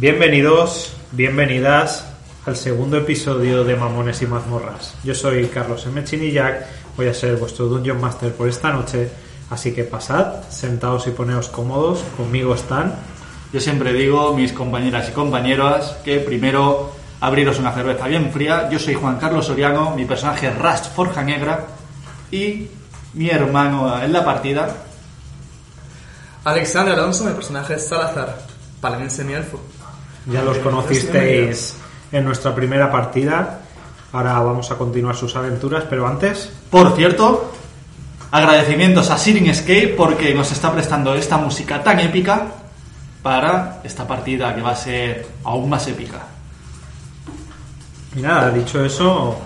Bienvenidos, bienvenidas al segundo episodio de Mamones y Mazmorras. Yo soy Carlos M. Chinillac, voy a ser vuestro Dungeon Master por esta noche, así que pasad, sentaos y poneos cómodos, conmigo están. Yo siempre digo, mis compañeras y compañeros, que primero abriros una cerveza bien fría. Yo soy Juan Carlos Soriano, mi personaje es Rust Forja Negra y mi hermano en la partida. Alexander Alonso, mi personaje es Salazar, palense mi elfo. Ya los conocisteis en nuestra primera partida. Ahora vamos a continuar sus aventuras, pero antes, Por cierto, agradecimientos a Sirin Escape porque nos está prestando esta música tan épica para esta partida que va a ser aún más épica. y nada, dicho eso,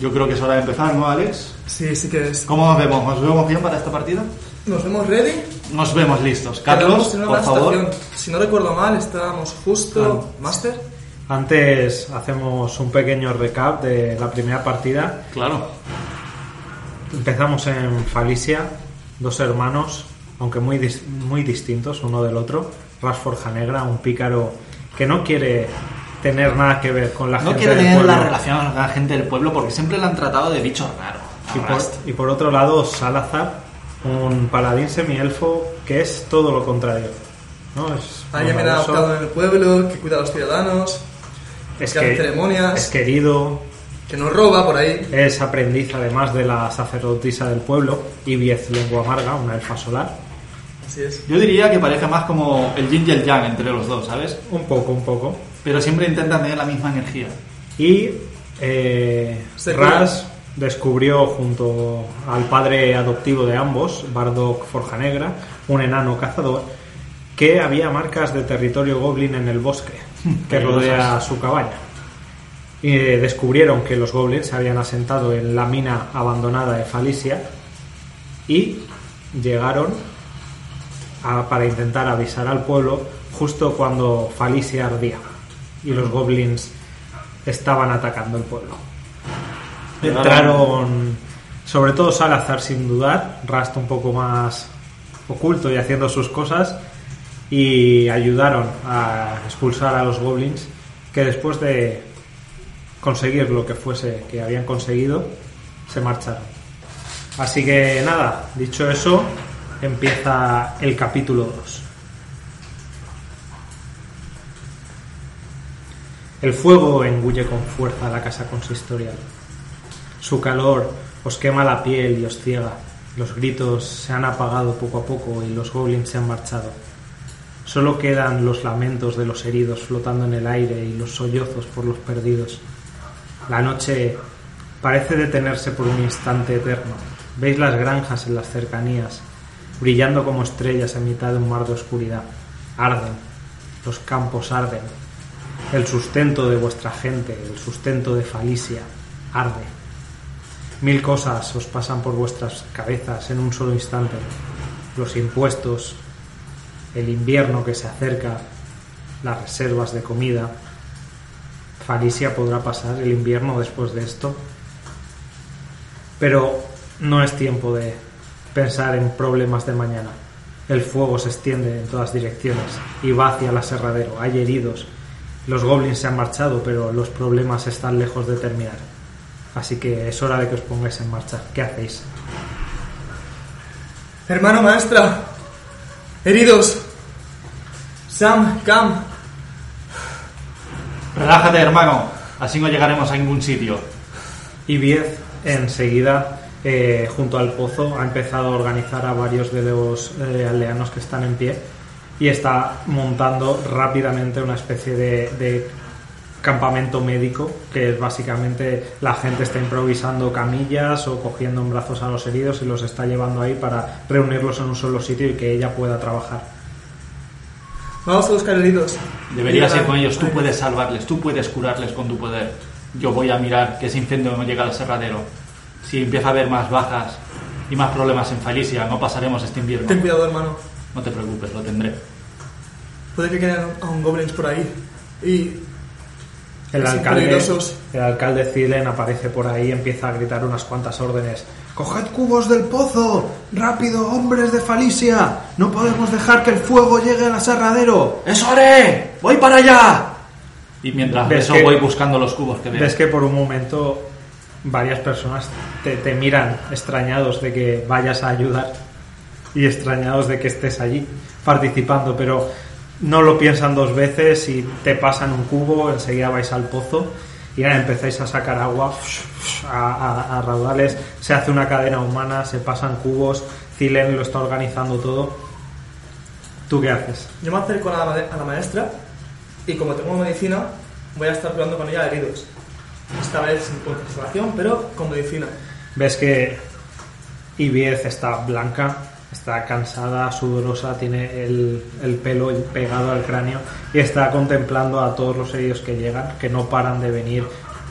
Yo creo que es hora de empezar, ¿no, Alex? Sí, sí que es. ¿Cómo nos vemos? ¿Nos vemos bien para esta partida? ¿Nos vemos ready? Nos vemos listos. Carlos, en una por favor. Si no recuerdo mal, estábamos justo. ¿Master? antes hacemos un pequeño recap de la primera partida. Claro. Empezamos en Falicia, dos hermanos, aunque muy, dis- muy distintos uno del otro. Ras Forja Negra, un pícaro que no quiere tener nada que ver con la No gente quiere del tener pueblo. la relación con la gente del pueblo porque siempre la han tratado de bicho raro. Y por, y por otro lado, Salazar, un paladín semielfo que es todo lo contrario. ¿no? Es Alguien adaptado en el pueblo, que cuida a los ciudadanos, es, que hace que- ceremonias. es querido, que no roba por ahí. es aprendiz además de la sacerdotisa del pueblo, Ibiez Lengua Amarga, una elfa solar. Así es. Yo diría que parece más como el yin y el yang entre los dos, ¿sabes? Un poco, un poco. Pero siempre intentan tener la misma energía. Y eh, Ras descubrió junto al padre adoptivo de ambos, Bardock Forjanegra, un enano cazador, que había marcas de territorio goblin en el bosque que rodea su cabaña. Y eh, descubrieron que los goblins se habían asentado en la mina abandonada de Falicia y llegaron a- para intentar avisar al pueblo justo cuando Falicia ardía y los goblins estaban atacando el pueblo. Entraron, sobre todo Salazar sin dudar, Rast un poco más oculto y haciendo sus cosas, y ayudaron a expulsar a los goblins que después de conseguir lo que fuese que habían conseguido, se marcharon. Así que nada, dicho eso, empieza el capítulo 2. El fuego engulle con fuerza la casa consistorial. Su calor os quema la piel y os ciega. Los gritos se han apagado poco a poco y los goblins se han marchado. Solo quedan los lamentos de los heridos flotando en el aire y los sollozos por los perdidos. La noche parece detenerse por un instante eterno. Veis las granjas en las cercanías, brillando como estrellas en mitad de un mar de oscuridad. Arden, los campos arden, el sustento de vuestra gente, el sustento de Falicia, arde. Mil cosas os pasan por vuestras cabezas en un solo instante. Los impuestos, el invierno que se acerca, las reservas de comida. Falicia podrá pasar el invierno después de esto. Pero no es tiempo de pensar en problemas de mañana. El fuego se extiende en todas direcciones y va hacia el aserradero. Hay heridos. Los goblins se han marchado, pero los problemas están lejos de terminar. Así que es hora de que os pongáis en marcha. ¿Qué hacéis? Hermano maestra. Heridos. Sam, Cam. Relájate, hermano. Así no llegaremos a ningún sitio. Y Viez enseguida, eh, junto al pozo, ha empezado a organizar a varios de los eh, aldeanos que están en pie y está montando rápidamente una especie de, de campamento médico, que es básicamente la gente está improvisando camillas o cogiendo en brazos a los heridos y los está llevando ahí para reunirlos en un solo sitio y que ella pueda trabajar. Vamos a buscar heridos. Deberías ir con ellos, tú puedes salvarles, tú puedes curarles con tu poder. Yo voy a mirar que ese incendio no llega al aserradero. Si empieza a haber más bajas y más problemas en Falicia, no pasaremos este invierno. Ten cuidado, hermano. No te preocupes, lo tendré. Puede que queden aún goblins por ahí. Y El alcalde, el alcalde Zilen aparece por ahí y empieza a gritar unas cuantas órdenes. ¡Coged cubos del pozo! ¡Rápido, hombres de Falicia! ¡No podemos dejar que el fuego llegue al aserradero! ¡Eso haré! ¡Voy para allá! Y mientras ¿Ves eso que- voy buscando los cubos que veo. Ves que por un momento varias personas te, te miran extrañados de que vayas a ayudar y extrañados de que estés allí participando, pero no lo piensan dos veces y te pasan un cubo, enseguida vais al pozo y nada, empezáis a sacar agua a, a- a raudales, se hace una cadena humana, se pasan cubos, Zilen lo está organizando todo. ¿Tú qué haces? yo me acerco a la, ma- a la maestra y como tengo medicina, voy a estar curando con ella heridos. Esta vez sin concentración, pero con medicina. Ves que Ibiez está blanca, está cansada, sudorosa, tiene el, el pelo pegado al cráneo y está contemplando a todos los heridos que llegan, que no paran de venir,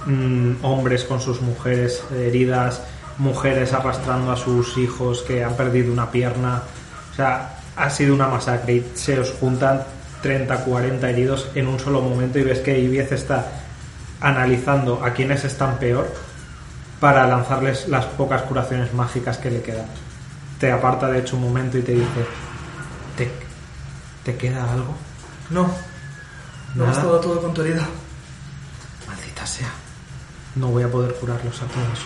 mm, hombres con sus mujeres heridas, mujeres arrastrando a sus hijos que han perdido una pierna. O sea, ha sido una masacre y se os juntan 30, 40 heridos en un solo momento y ves que Ibiez está analizando a quienes están peor para lanzarles las pocas curaciones mágicas que le quedan. Te aparta de hecho un momento y te dice, ¿te, te queda algo? No, no ha Nada. estado todo con tu herida. Maldita sea. No voy a poder curarlos a todos.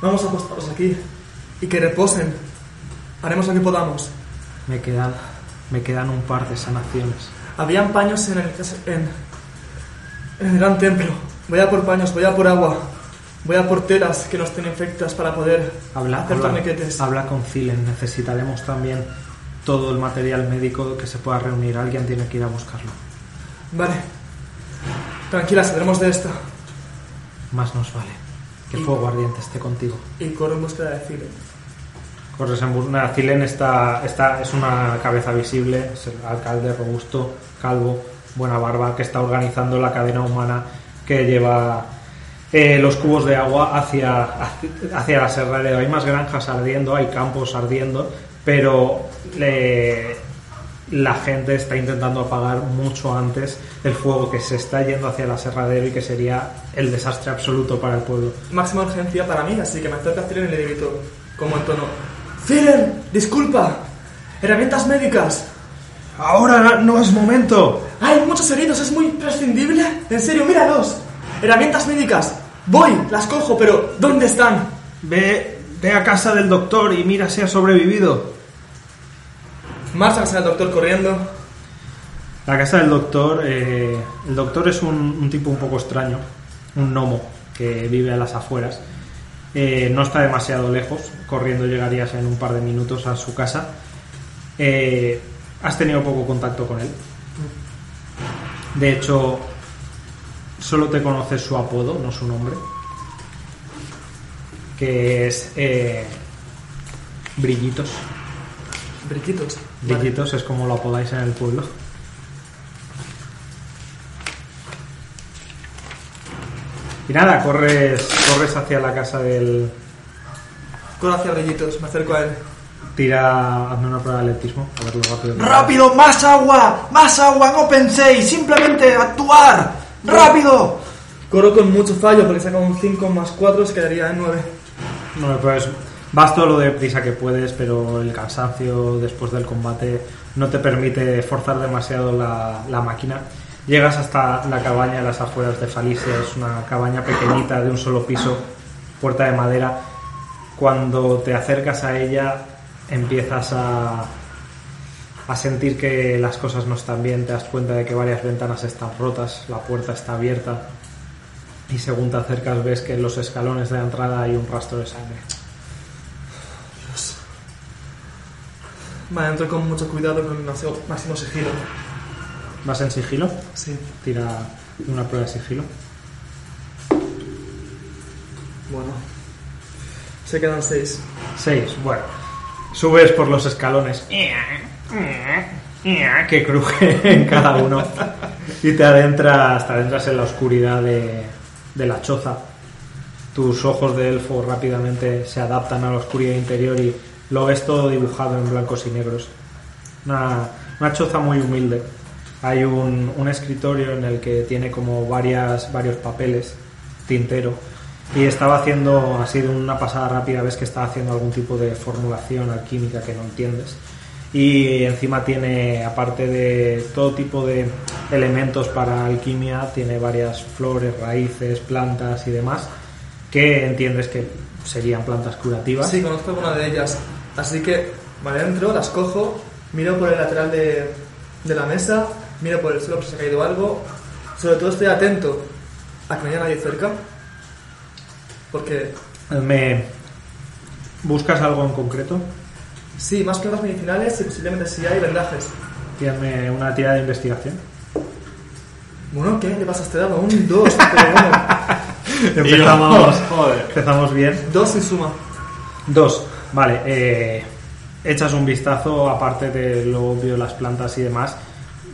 Vamos a acostarlos aquí y que reposen. Haremos lo que podamos. Me quedan, me quedan un par de sanaciones. Habían paños en el, en, en el gran templo. Voy a por paños, voy a por agua. Voy a por telas que no estén infectas para poder Habla, hacer habla, torniquetes. habla con Zilen. Necesitaremos también todo el material médico que se pueda reunir. Alguien tiene que ir a buscarlo. Vale. Tranquila, saldremos de esta. Más nos vale. Que Y- fuego ardiente esté contigo. Y corro en búsqueda de Cile. Corres en nada, Zilen está, está, es una cabeza visible, es el alcalde robusto, calvo, buena barba, que está organizando la cadena humana que lleva eh, los cubos de agua hacia, hacia, la serralera. Hay más granjas ardiendo, hay campos ardiendo, pero la gente está intentando apagar mucho antes el fuego que se está yendo hacia la serradero y que sería el desastre absoluto para el pueblo. Máxima urgencia para mí, así que me acerco a Cilen y le grito, como en tono: ¡Cilen! ¡Disculpa! ¡Herramientas médicas! Ahora no es momento. ¡Hay muchos heridos! ¿Es muy prescindible? En serio, míralos. Herramientas médicas. Voy, las cojo, pero ¿dónde están? Ve, ve a casa del doctor y mira si ha sobrevivido. Marcha al doctor corriendo. La casa del doctor, eh, el doctor es un, un tipo un poco extraño, un gnomo que vive a las afueras. Eh, no está demasiado lejos, corriendo llegarías en un par de minutos a su casa. Eh, has tenido poco contacto con él. De hecho, solo te conoces su apodo, no su nombre. Que es eh, Brillitos. Briquitos. Vale. Brillitos es como lo apodáis en el pueblo. Y nada, corres, corres hacia la casa del. Corro hacia Brillitos, me acerco a él. Tira, hazme una prueba de atletismo, a rápido. ¡Rápido! ¡Más agua! ¡Más agua! ¡No penséis! ¡Simplemente actuar! ¡Rápido! Corro con mucho fallo porque saco un 5 más 4, se quedaría en 9. Bueno, pues vas todo lo deprisa que puedes, pero el cansancio después del combate no te permite forzar demasiado la, la máquina. Llegas hasta la cabaña de las afueras de Falicia, es una cabaña pequeñita de un solo piso, puerta de madera. Cuando te acercas a ella empiezas a, a sentir que las cosas no están bien, te das cuenta de que varias ventanas están rotas, la puerta está abierta y según te acercas ves que en los escalones de la entrada hay un rastro de sangre. Vale, entro con mucho cuidado con máximo, máximo sigilo. ¿Vas en sigilo? Sí. Tira una prueba de sigilo. Bueno. Se quedan 6. 6. Bueno. Subes por los escalones. Que cruje en cada uno y te adentras, te adentras en la oscuridad de, la choza. Tus ojos de elfo rápidamente se adaptan a la oscuridad interior y lo ves todo dibujado en blancos y negros. Una, una choza muy humilde. Hay un, escritorio en el que tiene como varias, varios papeles, tintero, y estaba haciendo, así de una pasada rápida, ves que está haciendo algún tipo de formulación alquímica que no entiendes. Y encima tiene, aparte de todo tipo de elementos para alquimia, tiene varias flores, raíces, plantas y demás, que entiendes que serían plantas curativas. Sí, conozco alguna de ellas. Así que, vale, entro, las cojo, miro por el lateral de, de la mesa, miro por el suelo por si se ha caído algo. Sobre todo estoy atento a que no haya nadie cerca. Porque, Me... ¿Buscas algo en concreto? Sí, más plantas medicinales y posiblemente si hay vendajes. Tírame una tirada de investigación. Bueno, ¿qué le pasa a este dado? Un 2, pero bueno. Empezamos, Joder. empezamos bien. 2 en suma. Dos, vale. eh, echas un vistazo, aparte de lo obvio, las plantas y demás,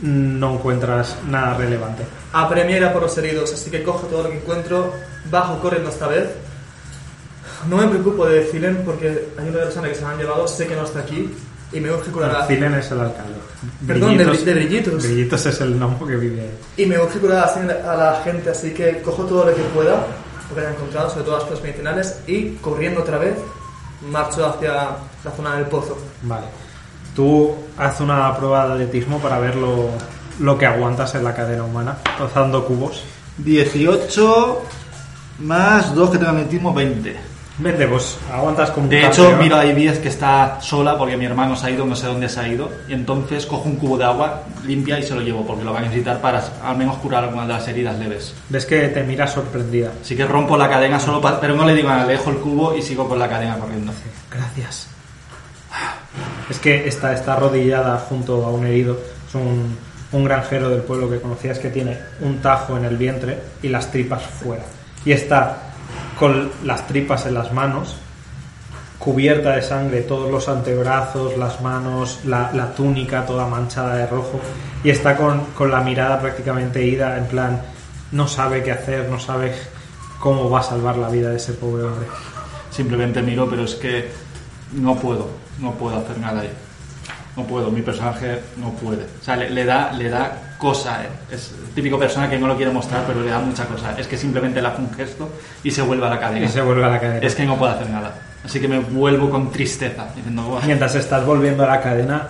no encuentras nada relevante. Apremiera por los heridos, así que cojo todo lo que encuentro, bajo corriendo esta vez. No me preocupo de Zilen porque hay una persona que se me han llevado, sé que no está aquí y me urge curar a... Zilen es el alcalde. Perdón, de bri- de Brillitos. Brillitos es el nombre que vive ahí. Y me urge curar a la gente, así que cojo todo lo que pueda, lo que haya encontrado, sobre todo las plantas medicinales, y corriendo otra vez, marcho hacia la zona del pozo. Vale. Tú haz una prueba de atletismo para ver lo, lo que aguantas en la cadena humana, rozando cubos. 18 más 2 que tengo atletismo, 20. Vente, pues aguantas como un De hecho, campeón. miro a Ibies que está sola porque mi hermano se ha ido, no sé dónde se ha ido. Y entonces cojo un cubo de agua limpia y se lo llevo porque lo va a necesitar para al menos curar alguna de las heridas leves. Ves que te mira sorprendida. Así que rompo la cadena solo pa- pero no le digo nada, le dejo el cubo y sigo con la cadena corriendo. Gracias. Es que está, está arrodillada junto a un herido. Es un, un granjero del pueblo que conocías que tiene un tajo en el vientre y las tripas fuera. Y está con las tripas en las manos, cubierta de sangre, todos los antebrazos, las manos, la, la túnica toda manchada de rojo. Y está con, con la mirada prácticamente ida, en plan, no sabe qué hacer, no sabe cómo va a salvar la vida de ese pobre hombre. Simplemente miro, pero es que no puedo, no puedo hacer nada ahí. No puedo, mi personaje no puede. O sea, le, le da, le da cosa. eh. Es el típico persona que no lo quiere mostrar, pero le da mucha cosa. Es que simplemente le hace un gesto y se vuelve a la cadena. Y se vuelve a la cadena. Es que no puedo hacer nada. Así que me vuelvo con tristeza, diciendo, "Buah". Mientras estás volviendo a la cadena,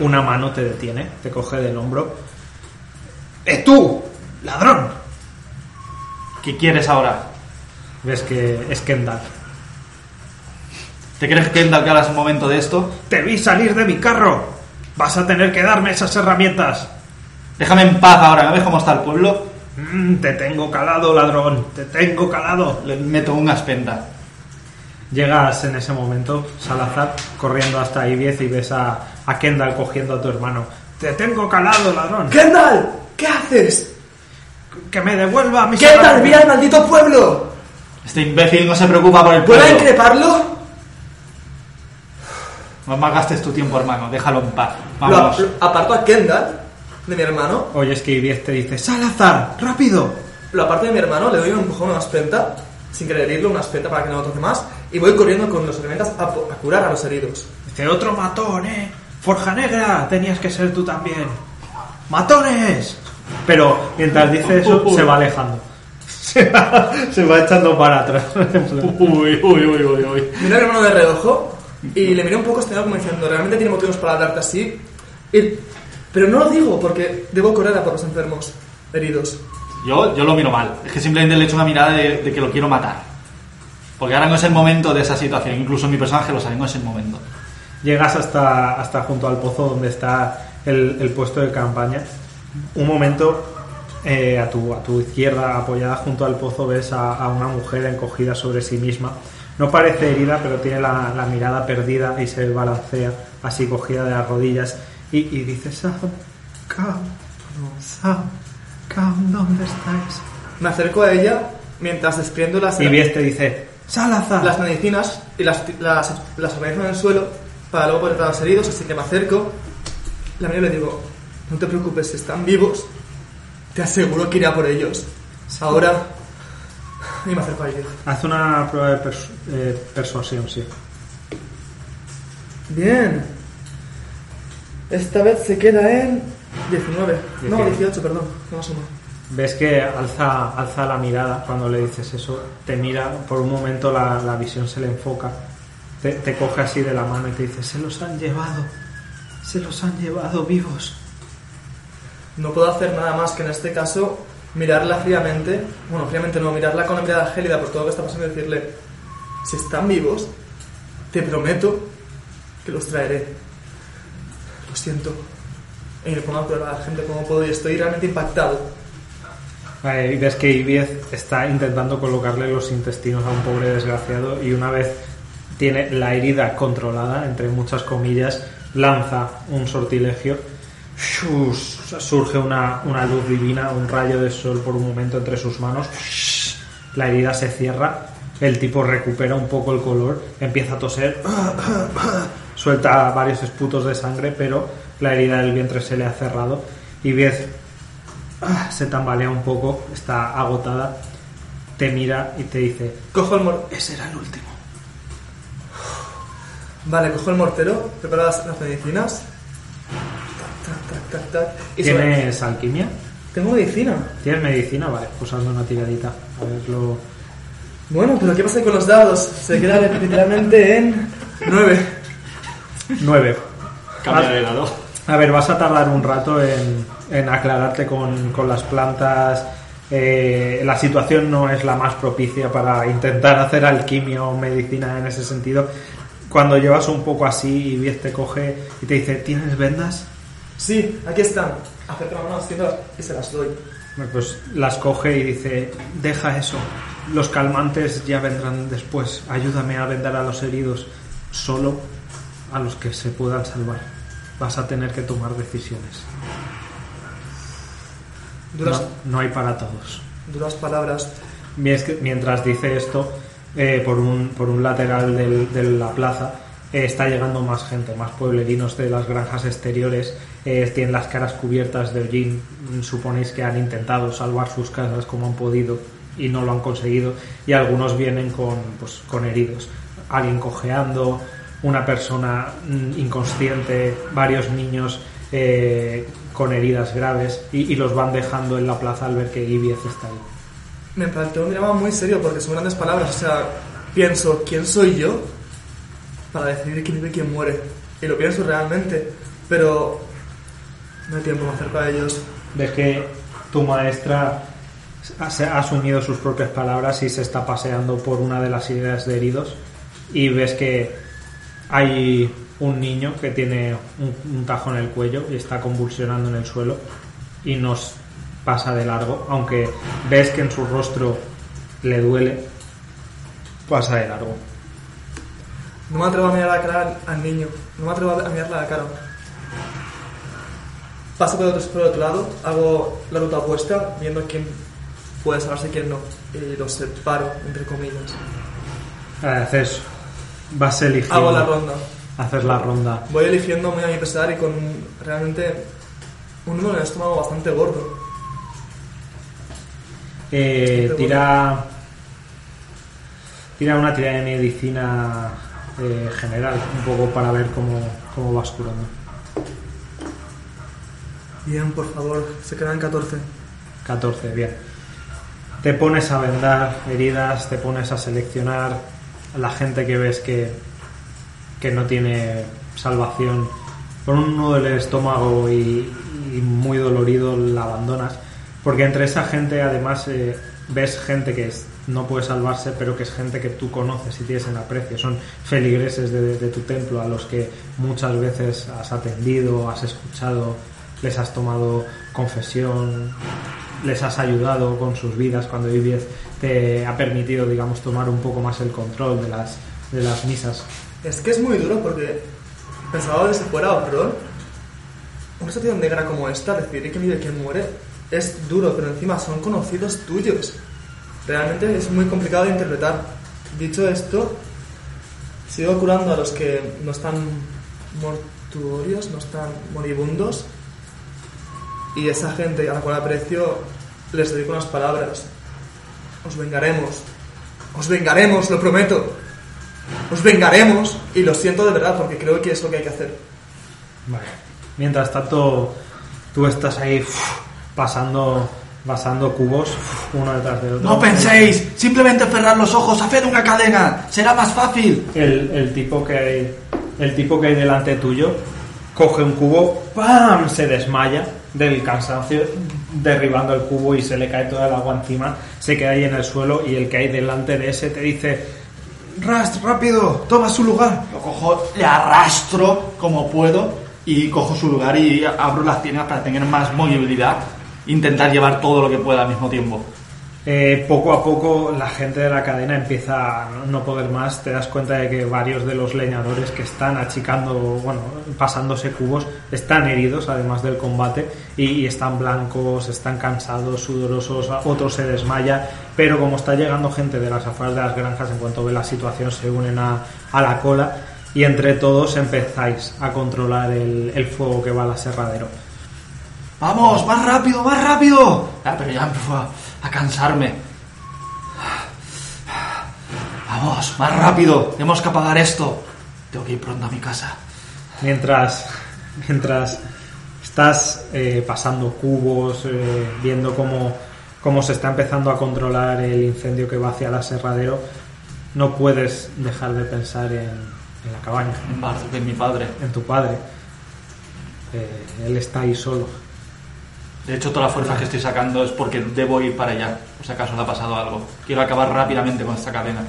una mano te detiene, te coge del hombro. ¡Eh tú! ¡Ladrón! ¿qué quieres ahora? Ves que es Kendall. ¿Te crees que Kendall que ahora es el momento de esto? ¡Te vi salir de mi carro! ¡Vas a tener que darme esas herramientas! Déjame en paz ahora, ¿no ves cómo está el pueblo? Mm, te tengo calado, ladrón. Te tengo calado. Le meto una espenta. Llegas en ese momento, Salazar, corriendo hasta Ibiez y ves a, a Kendall cogiendo a tu hermano. ¡Te tengo calado, ladrón! ¡Kendall! ¿Qué haces? ¡Que me devuelva mis ¡Kendall, mira al maldito pueblo! Este imbécil no se preocupa por el ¿Puedo pueblo. increparlo? No malgastes tu tiempo, hermano. Déjalo en paz. Lo, Vamos. lo aparto a Kendall de mi hermano. Oyes que Ibiez te dice, ¡Salazar! ¡Rápido! Lo aparto de mi hermano, le doy un empujón a una espenta, sin querer herirlo, una espenta para que no lo toque más, y voy corriendo con los elementos a, a curar a los heridos. Dice, otro matón, ¿eh? Forja Negra, tenías que ser tú también. ¡Matones! Pero mientras dice eso, se va alejando. Se va, se va echando para atrás. Uy, uy, uy, uy, uy. Miré a mi hermano de reojo y le miré un poco extrañado como diciendo, ¿realmente tiene motivos para hablarte así? Y- pero no lo digo porque debo correr a por los enfermos heridos. Yo, yo lo miro mal. Es que simplemente le echo una mirada de, de que lo quiero matar. Porque ahora no es el momento de esa situación. Incluso mi personaje lo sabe, no es el momento. Llegas hasta, hasta junto al pozo donde está el, el puesto de campaña. Un momento, eh, a, tu, a tu izquierda, apoyada junto al pozo, ves a, a una mujer encogida sobre sí misma. No parece herida, pero tiene la, la mirada perdida y se balancea así cogida de las rodillas. Y, y dice, Sam, Cam, Sam, Cam, ¿dónde estáis? Me acerco a ella mientras desprendo las, Y Bies te dice, Salazar. las medicinas y las, las, las organizo en el suelo para luego poder tratar a los heridos, así que me acerco La mía le digo, no te preocupes, si están vivos, te aseguro que iré a por ellos. Ahora, y me acerco a ellos. Haz una prueba de pers- eh, persuasión, sí. Bien. Esta vez se queda en 19. No, 18. 18, perdón. No asoma. Ves que alza, alza la mirada cuando le dices eso, te mira, por un momento la, la visión se le enfoca, te, te coge así de la mano y te dice, se los han llevado, se los han llevado vivos. No puedo hacer nada más que en este caso mirarla fríamente. Bueno, fríamente no, mirarla con la mirada gélida por todo lo que está pasando y decirle: Si están vivos, te prometo que los traeré. Lo siento. Y me pongo a la gente como puedo y estoy realmente impactado. Ves que Ibiez está intentando colocarle los intestinos a un pobre desgraciado y una vez tiene la herida controlada, entre muchas comillas, lanza un sortilegio. Surge una, una luz divina, un rayo de sol por un momento entre sus manos. La herida se cierra, el tipo recupera un poco el color, empieza a toser, suelta varios esputos de sangre, pero la herida del vientre se le ha cerrado. Y Ibiez Ah, se tambalea un poco, está agotada, te mira y te dice, Cojo el mor ese era el último. Vale, cojo el mortero, preparo las, medicinas. Tac, tac, tac, tac, tac. Y sobre- ¿Tienes alquimia? Tengo medicina. ¿Tienes medicina? Vale, pues hazme una tiradita. A verlo. Bueno, pero ¿qué pasa con los dados? Se queda literalmente en 9. 9. Cambia de lado. A ver, vas a tardar un rato en, en aclararte con, con las plantas. Eh, la situación no es la más propicia para intentar hacer alquimia o medicina en ese sentido. Cuando llevas un poco así y Biez te coge y te dice, ¿tienes vendas? Sí, aquí están. Acerco la mano haciéndolas y se las doy. Pues las coge y dice, deja eso, los calmantes ya vendrán después, ayúdame a vendar a los heridos, solo a los que se puedan salvar. Vas a tener que tomar decisiones. Duras, No, no hay para todos. duras palabras. Mien- Mientras dice esto, eh, por, un, por un lateral del- de la plaza eh, está llegando más gente, más pueblerinos de las granjas exteriores. eh, tienen las caras cubiertas de hollín. Mm, Suponéis que han intentado salvar sus casas como han podido y no lo han conseguido. Y algunos vienen con, pues, con heridos. Alguien cojeando, una persona mm, inconsciente, varios niños eh, con heridas graves y, y los van dejando en la plaza al ver que Ibiez está ahí. Me planteo un dilema muy serio porque son grandes palabras. O sea, pienso, ¿quién soy yo para decidir quién vive y quién muere? Y lo pienso realmente, pero no hay tiempo, me acerco a ellos. Ves que tu maestra ha asumido sus propias palabras y se está paseando por una de las ideas de heridos y ves que hay un niño que tiene un, un tajo en el cuello y está convulsionando en el suelo y nos pasa de largo, aunque ves que en su rostro le duele, pasa de largo. No me atrevo a mirar la cara al, niño, no me atrevo a mirarle a la cara. Paso por el, otro, por otro lado, hago la ruta opuesta, viendo quién puede salvarse y quién no. Y los separo, entre comillas. Haces, vas eligiendo, Hago la ronda. haces la ronda. Voy eligiendo muy a mi pesar y con realmente un número en el estómago bastante gordo. Eh, tira. Tira una tirada de medicina eh, general, un poco para ver cómo, cómo vas curando. Bien, por favor, se quedan 14. 14, bien. Te pones a vendar heridas, te pones a seleccionar la gente que ves que, que no tiene salvación. Con un nudo del estómago y, muy dolorido la abandonas. Porque entre esa gente además eh, ves gente que no puede salvarse, pero que es gente que tú conoces y tienes en aprecio. Son feligreses de tu templo a los que muchas veces has atendido, has escuchado, les has tomado confesión, les has ayudado con sus vidas cuando Ibiez te ha permitido, digamos, tomar un poco más el control de las, de las misas. Es que es muy duro porque pensaba que si fuera horror, una situación negra como esta, decidir quién vive y quién muere, es duro, pero encima son conocidos tuyos. Realmente es muy complicado de interpretar. Dicho esto, sigo curando a los que no están tuborios no están moribundos. Y esa gente a la cual aprecio les dedico unas palabras. Os vengaremos. Os vengaremos, lo prometo. Os vengaremos. Y lo siento de verdad porque creo que es lo que hay que hacer. Vale. Mientras tanto, tú estás ahí pasando, pasando cubos uno detrás del otro. No penséis, simplemente cerrar los ojos, haced una cadena, será más fácil. El, el tipo que hay, el tipo que hay delante tuyo coge un cubo, ¡pam! se desmaya del cansancio derribando el cubo y se le cae todo el agua encima, se queda ahí en el suelo y el que hay delante de ese te dice Rast, rápido, toma su lugar. Lo cojo, le arrastro como puedo y cojo su lugar y abro las piernas para tener más movilidad. Intentar llevar todo lo que pueda al mismo tiempo. Eh, poco a poco la gente de la cadena empieza a no poder más. Te das cuenta de que varios de los leñadores que están achicando, bueno, pasándose cubos, están heridos además del combate y, y están blancos, están cansados, sudorosos, otros se desmaya. Pero como está llegando gente de las afueras de las granjas, en cuanto ve la situación se unen a, a la cola y entre todos empezáis a controlar el, el fuego que va al aserradero. Vamos, más rápido, más rápido. Ah, pero ya empezó a, a cansarme. Vamos, más rápido. Tenemos que apagar esto. Tengo que ir pronto a mi casa. Mientras, mientras estás eh, pasando cubos, eh, viendo cómo, cómo se está empezando a controlar el incendio que va hacia el aserradero, no puedes dejar de pensar en, en la cabaña, En mi padre. en tu padre. Eh, él está ahí solo. De hecho, todas las fuerzas que estoy sacando es porque debo ir para allá. Por si acaso le ha pasado algo. Quiero acabar rápidamente con esta cadena.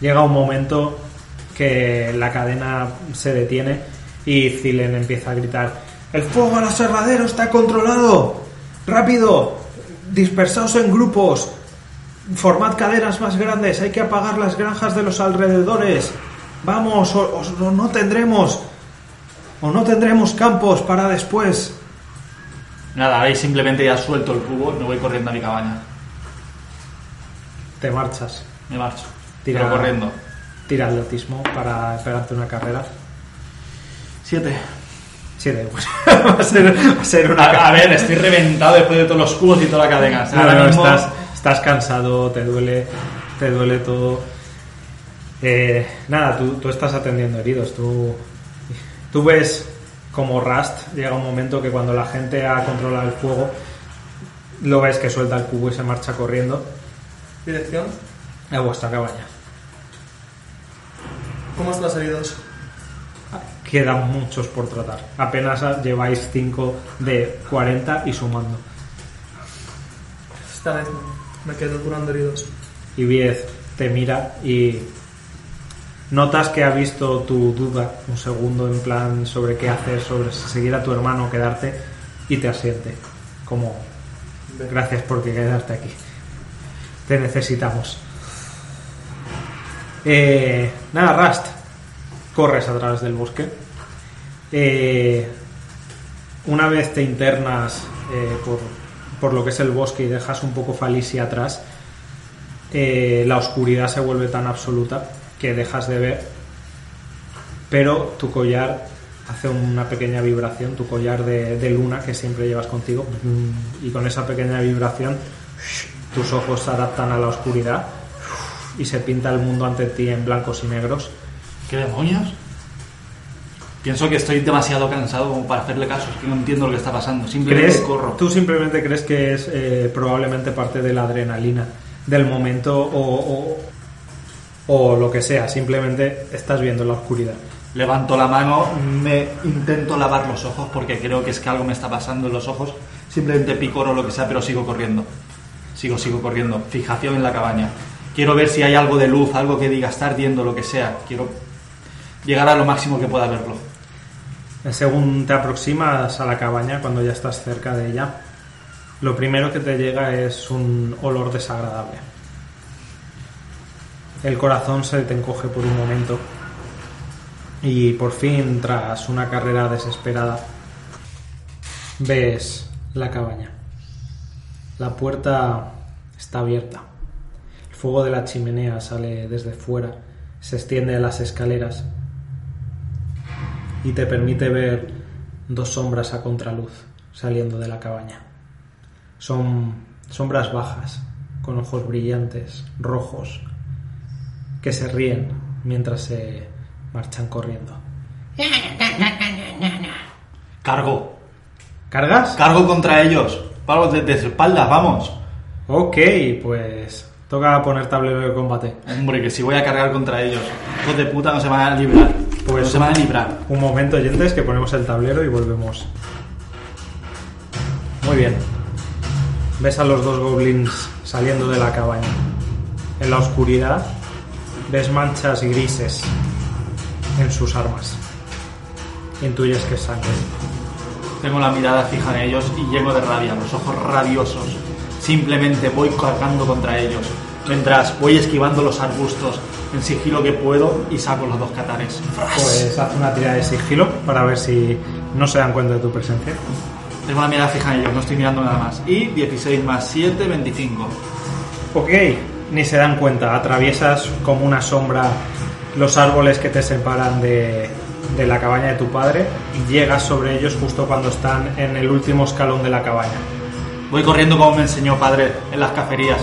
Llega un momento que la cadena se detiene y Zilen empieza a gritar: ¡El fuego al aserradero está controlado! ¡Rápido! ¡Dispersaos en grupos! ¡Formad cadenas más grandes! ¡Hay que apagar las granjas de los alrededores! ¡Vamos! O no tendremos. O no tendremos campos para después. Nada, ahí simplemente ya suelto el cubo y me voy corriendo a mi cabaña. Te marchas. Me marcho. Tira- Tiro corriendo. Tira atletismo para pegarte una carrera. Siete. Siete, pues va a ser, va a ser una A, a ver, estoy reventado después de todos los cubos y toda la cadena. No, ahora no, mismo- estás, estás cansado, te duele, te duele todo. Eh, nada, tú, tú estás atendiendo heridos. Tú, tú ves como Rust llega un momento que cuando la gente ha controlado el fuego, lo ves que suelta el cubo y se marcha corriendo Dirección. a vuestra cabaña. ¿Cómo están los heridos? Quedan muchos por tratar. Apenas lleváis 5 de 40 y sumando. Esta vez no. Me quedo curando heridos. Y Viez te mira y notas que ha visto tu duda un segundo en plan sobre qué hacer, sobre si seguir a tu hermano o quedarte y te asiente. Como gracias por quedarte aquí. Te necesitamos. Eh, nada, Rust. Corres a través del bosque. Eh, una vez te internas eh, por, por lo que es el bosque y dejas un poco Falicia atrás, la oscuridad se vuelve tan absoluta que dejas de ver, pero tu collar hace una pequeña vibración, tu collar de, de luna que siempre llevas contigo, y con esa pequeña vibración tus ojos se adaptan a la oscuridad y se pinta el mundo ante ti en blancos y negros. ¿Qué demonios? Pienso que estoy demasiado cansado como para hacerle caso. Es que no entiendo lo que está pasando. Simplemente ¿Crees, corro. tú simplemente crees que es eh, probablemente parte de la adrenalina del momento o, o- o lo que sea, simplemente estás viendo la oscuridad. Levanto la mano, me intento lavar los ojos porque creo que es que algo me está pasando en los ojos. Simplemente picoro lo que sea, pero sigo corriendo. Sigo, sigo corriendo. Fijación en la cabaña. Quiero ver si hay algo de luz, algo que diga está ardiendo, lo que sea. Quiero llegar a lo máximo que pueda verlo. Según te aproximas a la cabaña, cuando ya estás cerca de ella, lo primero que te llega es un olor desagradable. El corazón se te encoge por un momento y por fin, tras una carrera desesperada, ves la cabaña. La puerta está abierta. El fuego de la chimenea sale desde fuera, se extiende a las escaleras y te permite ver dos sombras a contraluz saliendo de la cabaña. Son sombras bajas, con ojos brillantes, rojos, que se ríen mientras se marchan corriendo. Cargo. ¿Cargas? Cargo contra ellos. Vamos, desde espaldas, vamos. Ok, pues toca poner tablero de combate. Hombre, que si voy a cargar contra ellos. Hijos de puta no se van a librar. Pues no se van a librar. Un momento, oyentes, que ponemos el tablero y volvemos. Muy bien. Ves a los dos goblins saliendo de la cabaña. En la oscuridad ves manchas grises en sus armas. Intuyes que es sangre. Tengo la mirada fija en ellos y lleno de rabia, los ojos rabiosos. Simplemente voy cargando contra ellos. Mientras voy esquivando los arbustos en sigilo que puedo y saco los dos catares. Pues haz una tirada de sigilo para ver si no se dan cuenta de tu presencia. Tengo la mirada fija en ellos, no estoy mirando nada más. Y 16 más 7, 25. Ok, ni se dan cuenta. Atraviesas como una sombra los árboles que te separan de, de la cabaña de tu padre y llegas sobre ellos justo cuando están en el último escalón de la cabaña. Voy corriendo como me enseñó padre en las cacerías,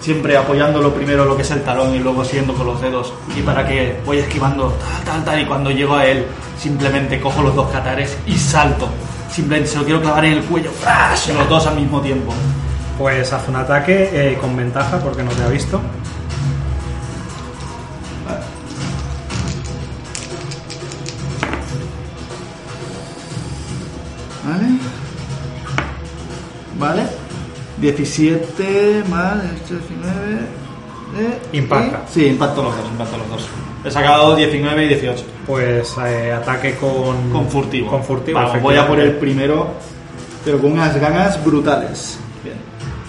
siempre apoyándolo primero lo que es el talón y luego siguiendo con los dedos. Y para que voy esquivando tal, tal, tal, y cuando llego a él, simplemente cojo los dos catares y salto. Simplemente se lo quiero clavar en el cuello, ¡flash! los dos al mismo tiempo. Pues haz un ataque eh, con ventaja porque no te ha visto. Vale. Vale. 17 más 19. eh, Impacta. y- Sí, impacto los dos, impacto los dos. He sacado 19 y 18. Pues eh, ataque con... Con furtivo. Con furtivo, voy a por el primero, pero con unas ganas brutales.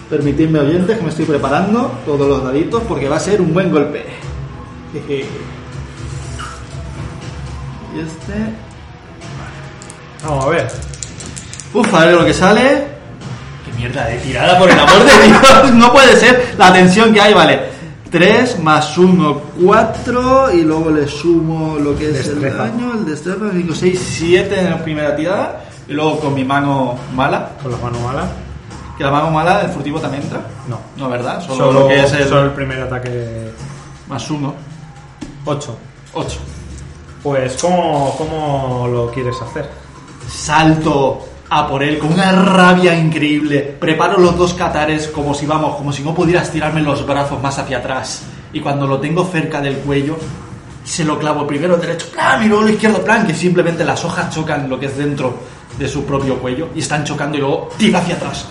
Permitidme, oyentes, que me estoy preparando todos los daditos porque va a ser un buen golpe. Jeje. Y este. Vamos a ver. Uf, a ver lo que sale. ¡Qué mierda de tirada, por el amor de Dios! No puede ser la tensión que hay, vale. 3 más 1, 4. Y luego le sumo lo que es el daño, el destreza, 5, 6, 7 en la primera tirada. Y luego con mi mano mala. Con la mano mala. Que la mano mala, el furtivo también entra. No. No, ¿verdad? Solo, Solo, lo que es el solo el primer ataque... más 1, 8. 8. Pues ¿cómo, ¿cómo lo quieres hacer? Salto a por él con una rabia increíble. Preparo los dos catares como si vamos, como si no pudieras tirarme los brazos más hacia atrás. Y cuando lo tengo cerca del cuello, se lo clavo primero derecho, plan, y luego el izquierdo, plan, que simplemente las hojas chocan lo que es dentro de su propio cuello y están chocando y luego tiro hacia atrás.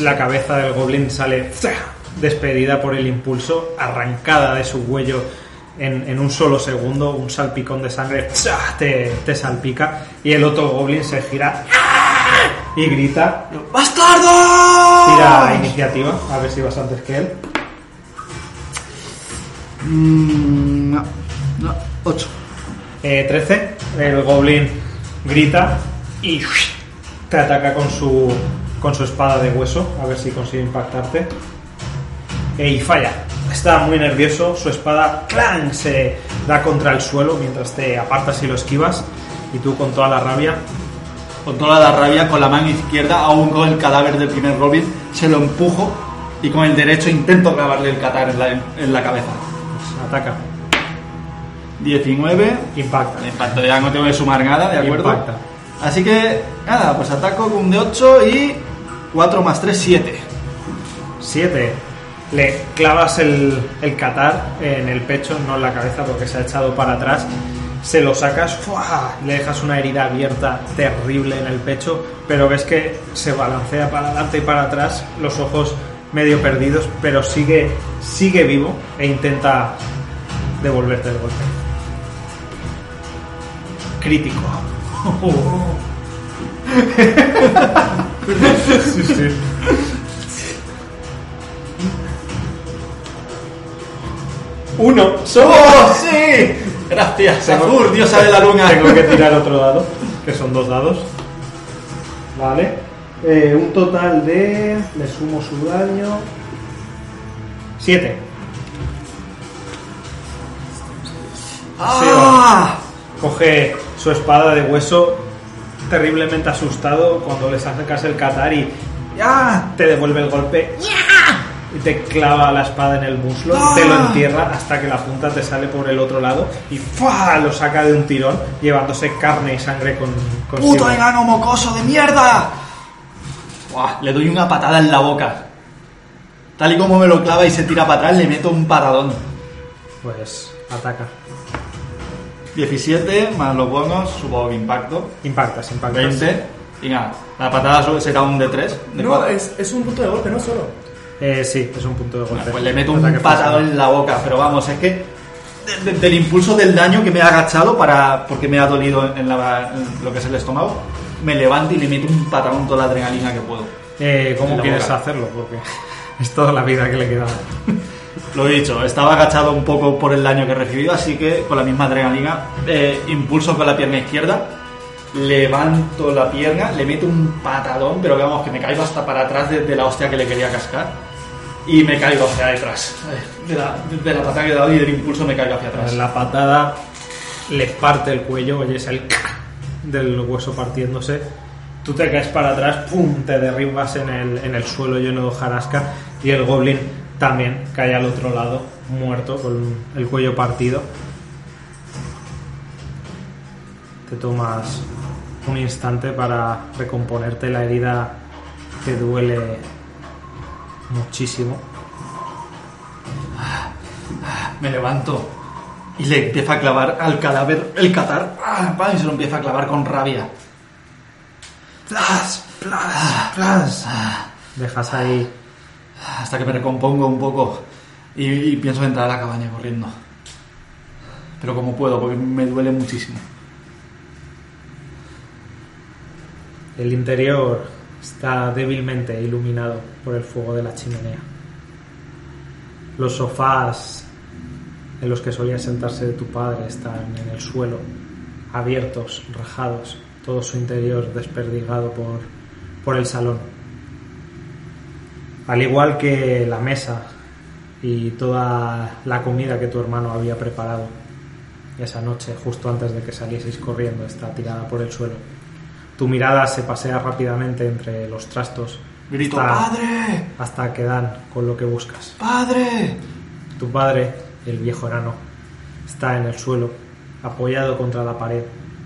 La cabeza del goblin sale despedida por el impulso, arrancada de su cuello en, en un solo segundo, un salpicón de sangre te, te salpica y el otro goblin se gira y grita. ¡Bastardo! Tira iniciativa, a ver si vas antes que él. Mm, no, no, 8. Eh, 13, el goblin grita y te ataca con su, con su espada de hueso, a ver si consigue impactarte. Y falla. Está muy nervioso, su espada ¡clang! se da contra el suelo mientras te apartas y lo esquivas. Y tú con toda la rabia, Con toda la rabia, con la mano izquierda, aún con el cadáver del primer Robin, se lo empujo y con el derecho intento clavarle el cadáver en la, en la cabeza. pues, ataca. 19. Impacta. Impacto, ya no tengo que sumar nada, ¿de acuerdo? Impacta. Así que, nada, pues ataco con un de 8 y 4 más 3, 7. 7. Le clavas el, el catar en el pecho, no en la cabeza porque se ha echado para atrás. Se lo sacas, ¡fua! le dejas una herida abierta terrible en el pecho, pero ves que se balancea para adelante y para atrás, los ojos medio perdidos, pero sigue, sigue vivo e intenta devolverte el golpe. Crítico. sí, sí. Uno. ¡Oh, sí! Gracias, Safur, diosa de la luna. Tengo que tirar otro dado, que son dos dados. Vale. Eh, un total de. Le sumo su daño. Siete. ¡Ah! Coge su espada de hueso terriblemente asustado cuando le sacas el catar y ¡ya! te devuelve el golpe y te clava la espada en el muslo, te lo entierra hasta que la punta te sale por el otro lado y ¡fua! lo saca de un tirón llevándose carne y sangre con, consigo. ¡Puto enano mocoso de mierda! Buah, le doy una patada en la boca. Tal y como me lo clava y se tira para atrás, le meto un patadón. Pues ataca. 17 más los bonos, supongo que impacto. Impactas, impactas. 20. Y nada, la patada será un de 3. De No, es, es un punto de golpe, no solo. Eh, sí, es un punto de golpe. Bueno, pues le meto un físico. en la boca, pero vamos, es que de- de- del impulso del daño que me ha agachado para porque me ha dolido en, la- en lo que es el estómago, me levanto y le meto un patadón toda la adrenalina que puedo. Eh, ¿Cómo quieres boca. hacerlo? Porque es toda la vida que le queda. Lo dicho, estaba agachado un poco por el daño que he recibido, así que con la misma adrenalina, eh, impulso con la pierna izquierda, levanto la pierna, le meto un patadón, pero vamos, que me caigo hasta para atrás de, la hostia que le quería cascar. Y me caigo hacia detrás. De la, de la patada que he dado y del impulso me caigo hacia atrás. La patada le parte el cuello, oyes el del hueso partiéndose. Tú te caes para atrás, ¡pum! Te derribas en el, en el suelo lleno de hojarasca y el goblin también cae al otro lado, muerto, con el cuello partido. Te tomas un instante para recomponerte la herida te duele muchísimo. Me levanto y le empiezo a clavar al cadáver el catar ¡ah! y se lo empiezo a clavar con rabia. ¡Plas! ¡Plas! ¡Plas! Dejas ahí Hasta que me recompongo un poco y, pienso entrar a la cabaña corriendo. Pero como puedo, porque me duele muchísimo. El interior está débilmente iluminado por el fuego de la chimenea. Los sofás en los que solía sentarse tu padre están en el suelo, abiertos, rajados, todo su interior desperdigado por, por el salón. Al igual que la mesa y toda la comida que tu hermano había preparado esa noche, justo antes de que salieseis corriendo, está tirada por el suelo. Tu mirada se pasea rápidamente entre los trastos. Grito, hasta- ¡Padre! Hasta que dan con lo que buscas. ¡Padre! Tu padre, el viejo enano, está en el suelo, apoyado contra la pared,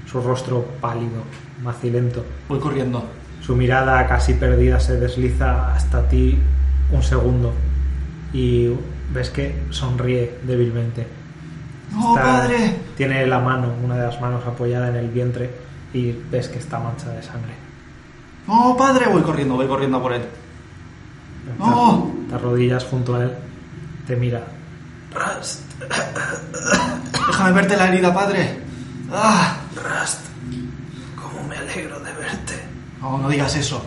su rostro pálido, macilento. Voy corriendo. Su mirada casi perdida se desliza hasta ti un segundo y ves que sonríe débilmente. ¡No, Está- padre! Tiene la mano, una de las manos apoyada en el vientre y ves que está manchada de sangre. ¡No, padre! Voy corriendo, voy corriendo a por él. Te- ¡No! Te arrodillas junto a él, te mira. Déjame verte la herida, padre. ¡Ah! Rast, cómo me alegro de verte. No, no digas eso.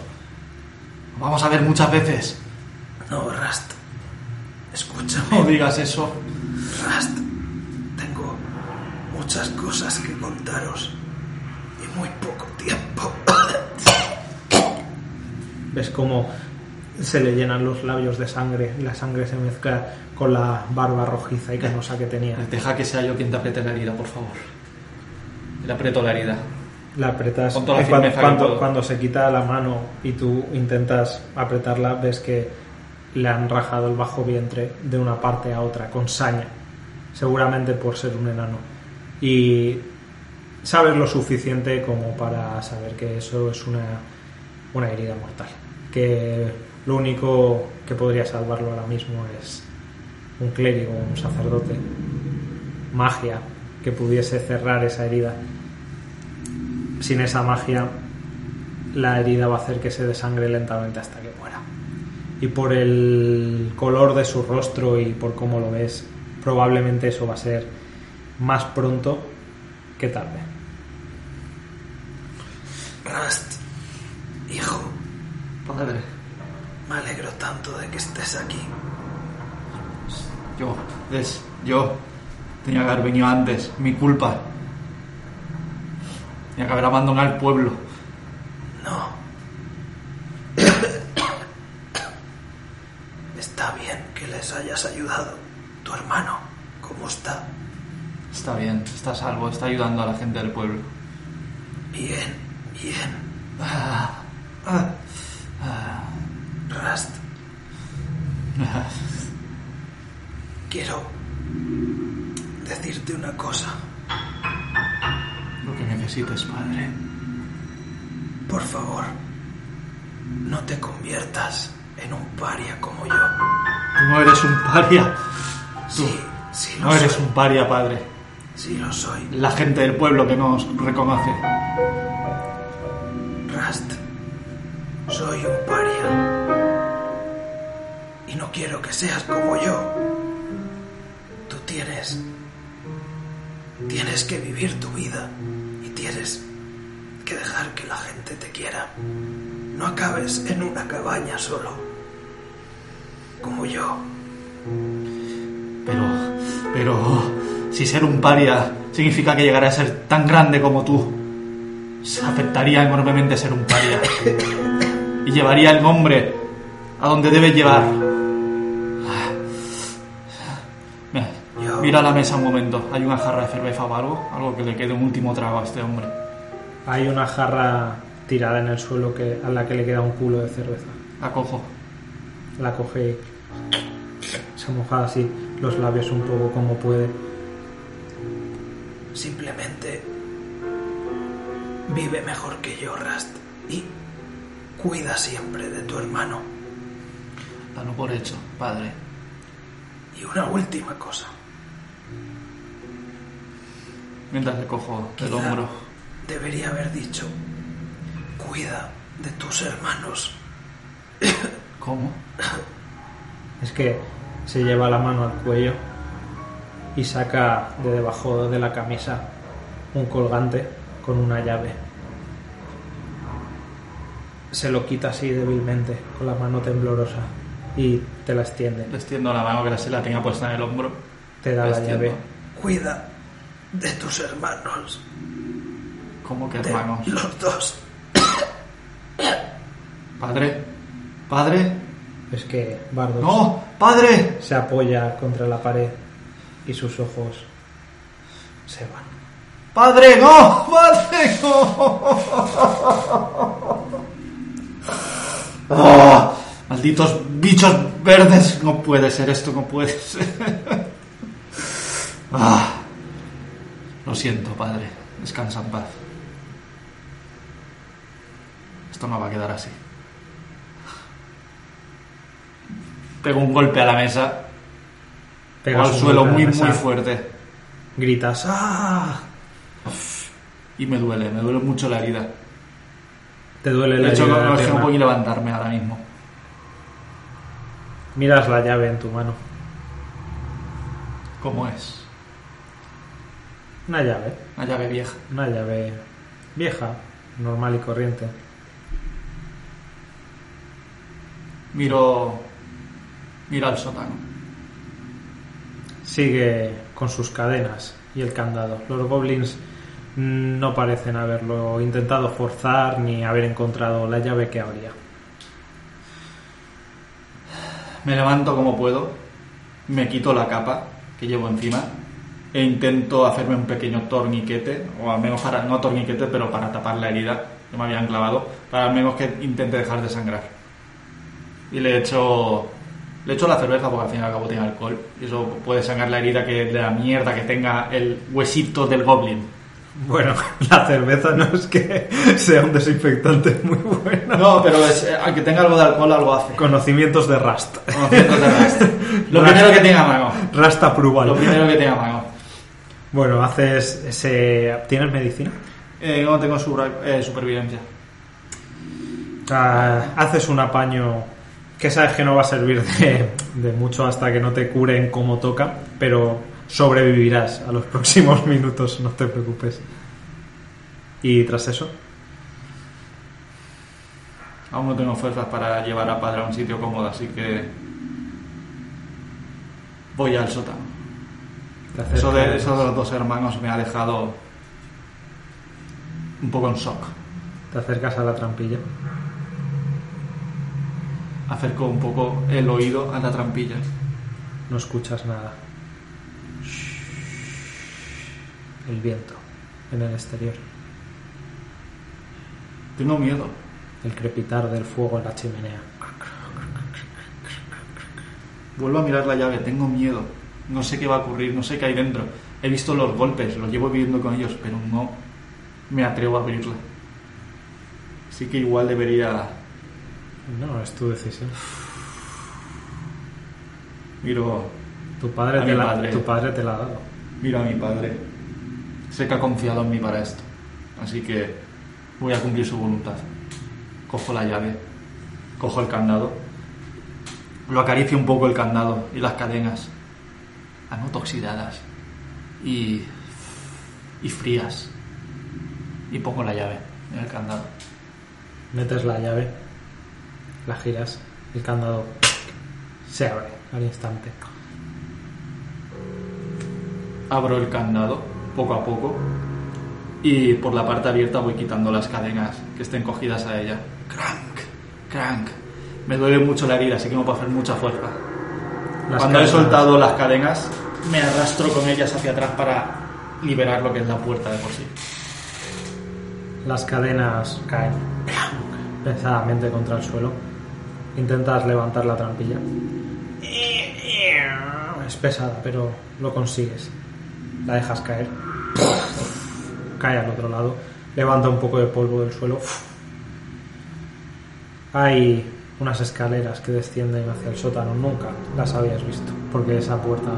Vamos a ver muchas veces. No, Rast, escúchame. No digas eso. Rast, tengo muchas cosas que contaros y muy poco tiempo. Ves cómo se le llenan los labios de sangre y la sangre se mezcla con la barba rojiza y canosa que tenía. Deja que sea yo quien te apriete la herida, por favor. Le aprieto la herida. La apretas Con toda la y cuando, cuando, cuando se quita la mano y tú intentas apretarla, ves que le han rajado el bajo vientre de una parte a otra con saña, seguramente por ser un enano. Y sabes lo suficiente como para saber que eso es una, una herida mortal. Que lo único que podría salvarlo ahora mismo es un clérigo, un sacerdote, magia que pudiese cerrar esa herida sin esa magia, la herida va a hacer que se desangre lentamente hasta que muera. Y por el color de su rostro y por cómo lo ves, probablemente eso va a ser más pronto que tarde. Rast, hijo, Padre, me alegro tanto de que estés aquí. yo, es, yo tenía que haber venido antes. Mi culpa. Tenía que haber abandonado el pueblo. No. Está bien que les hayas ayudado. Tu hermano, ¿cómo está? Está bien, está a salvo, está ayudando a la gente del pueblo. Bien, bien. Ah, ah, Rust, ah. quiero decirte una cosa. Necesites, padre. Por favor, no te conviertas en un paria como yo. Tú no eres un paria. Sí, sí lo No eres soy. un paria, padre. Sí lo soy. La gente del pueblo que nos reconoce. Rust, soy un paria. Y no quiero que seas como yo. Tú tienes... Tienes que vivir tu vida. Y tienes que dejar que la gente te quiera. No acabes en una cabaña solo. Como yo. Pero, pero, si ser un paria significa que llegará a ser tan grande como tú, se afectaría enormemente ser un paria. Y llevaría el nombre a donde debe llevar. Mira, la mesa un momento. ¿Hay una jarra de cerveza o algo? Algo que le quede un último trago a este hombre. Hay una jarra tirada en el suelo que, a la que le queda un culo de cerveza. La cojo. La coge y se moja así los labios un poco como puede. Simplemente vive mejor que yo, Rust. Y cuida siempre de tu hermano. Dalo por hecho, padre. Y una última cosa. Mientras le cojo el Quizá hombro. Debería haber dicho, cuida de tus hermanos. ¿Cómo? Es que se lleva la mano al cuello y saca de debajo de la camisa un colgante con una llave. Se lo quita así débilmente con la mano temblorosa y te la extiende. Le extiendo la mano que se la tenga puesta en el hombro. Te da la llave. Cuida de tus hermanos. ¿Cómo que De hermanos? los dos. Padre. Padre. Es que Bardos No, padre. se apoya contra la pared y sus ojos se van. Padre, no. Padre, no. Ah, malditos bichos verdes. No puede ser esto, no puede ser. Ah, lo siento, padre. Descansa en paz. Esto no va a quedar así. Pego un golpe a la mesa. Pego al suelo muy, muy fuerte. Gritas ¡Ah! Y me duele, me duele mucho la herida. Te duele la De hecho, herida de que no puedo ni levantarme ahora mismo. Miras la llave en tu mano. ¿Cómo es? Una llave. Una llave vieja. Una llave vieja, normal y corriente. Miro. Miro al sótano. Sigue con sus cadenas y el candado. Los goblins no parecen haberlo intentado forzar ni haber encontrado la llave que abría. Me levanto como puedo. Me quito la capa que llevo encima. E intento hacerme un pequeño torniquete. O al menos para. No torniquete, pero para tapar la herida que me habían clavado. Para al menos que intente dejar de sangrar. Y le echo. Le echo la cerveza porque al fin y al cabo tiene alcohol. Y eso puede sangrar la herida que de la mierda que tenga el huesito del goblin. Bueno, la cerveza no es que sea un desinfectante muy bueno. No, pero es, eh, aunque tenga algo de alcohol, algo hace. Conocimientos de Rust. Conociendo de Rust. Lo primero que tenga mano. Rasta Pruval. Lo primero que tenga mano. Bueno, haces ese... ¿Tienes medicina? Eh, no tengo eh, supervivencia. Ah, haces un apaño que sabes que no va a servir de, de mucho hasta que no te curen como toca, pero sobrevivirás a los próximos minutos, no te preocupes. Y tras eso, Aún no tengo fuerzas para llevar a padre a un sitio cómodo, así que voy al sótano. Eso de, eso de los dos hermanos me ha dejado un poco en shock. te acercas a la trampilla. Acerco un poco el oído a la trampilla. No escuchas nada. El viento en el exterior. Tengo miedo. El crepitar del fuego en la chimenea. Vuelvo a mirar la llave, tengo miedo. No sé qué va a ocurrir, no sé qué hay dentro. He visto los golpes, los llevo viviendo con ellos, pero no me atrevo a abrirla. Así que igual debería... No, es tu decisión. Miro, Tu padre, te la, padre. tu padre te la ha dado. miro a mi padre. Sé que ha confiado en mí para esto. Así que voy a cumplir su voluntad. Cojo la llave, cojo el candado, lo acaricio un poco el candado y las cadenas. Noto oxidadas y, y frías. Y pongo la llave en el candado. Metes la llave, la giras, el candado se abre al instante. Abro el candado poco a poco y por la parte abierta voy quitando las cadenas que estén cogidas a ella. Crank, crank. Me duele mucho la herida, así que no puedo hacer mucha fuerza. Las Cuando he soltado las cadenas, me arrastro con ellas hacia atrás para liberar lo que es la puerta de por sí. Las cadenas caen pesadamente contra el suelo. Intentas levantar la trampilla. Es pesada, pero lo consigues. La dejas caer. Cae al otro lado. Levanta un poco de polvo del suelo. Hay unas escaleras que descienden hacia el sótano. Nunca las habías visto, porque esa puerta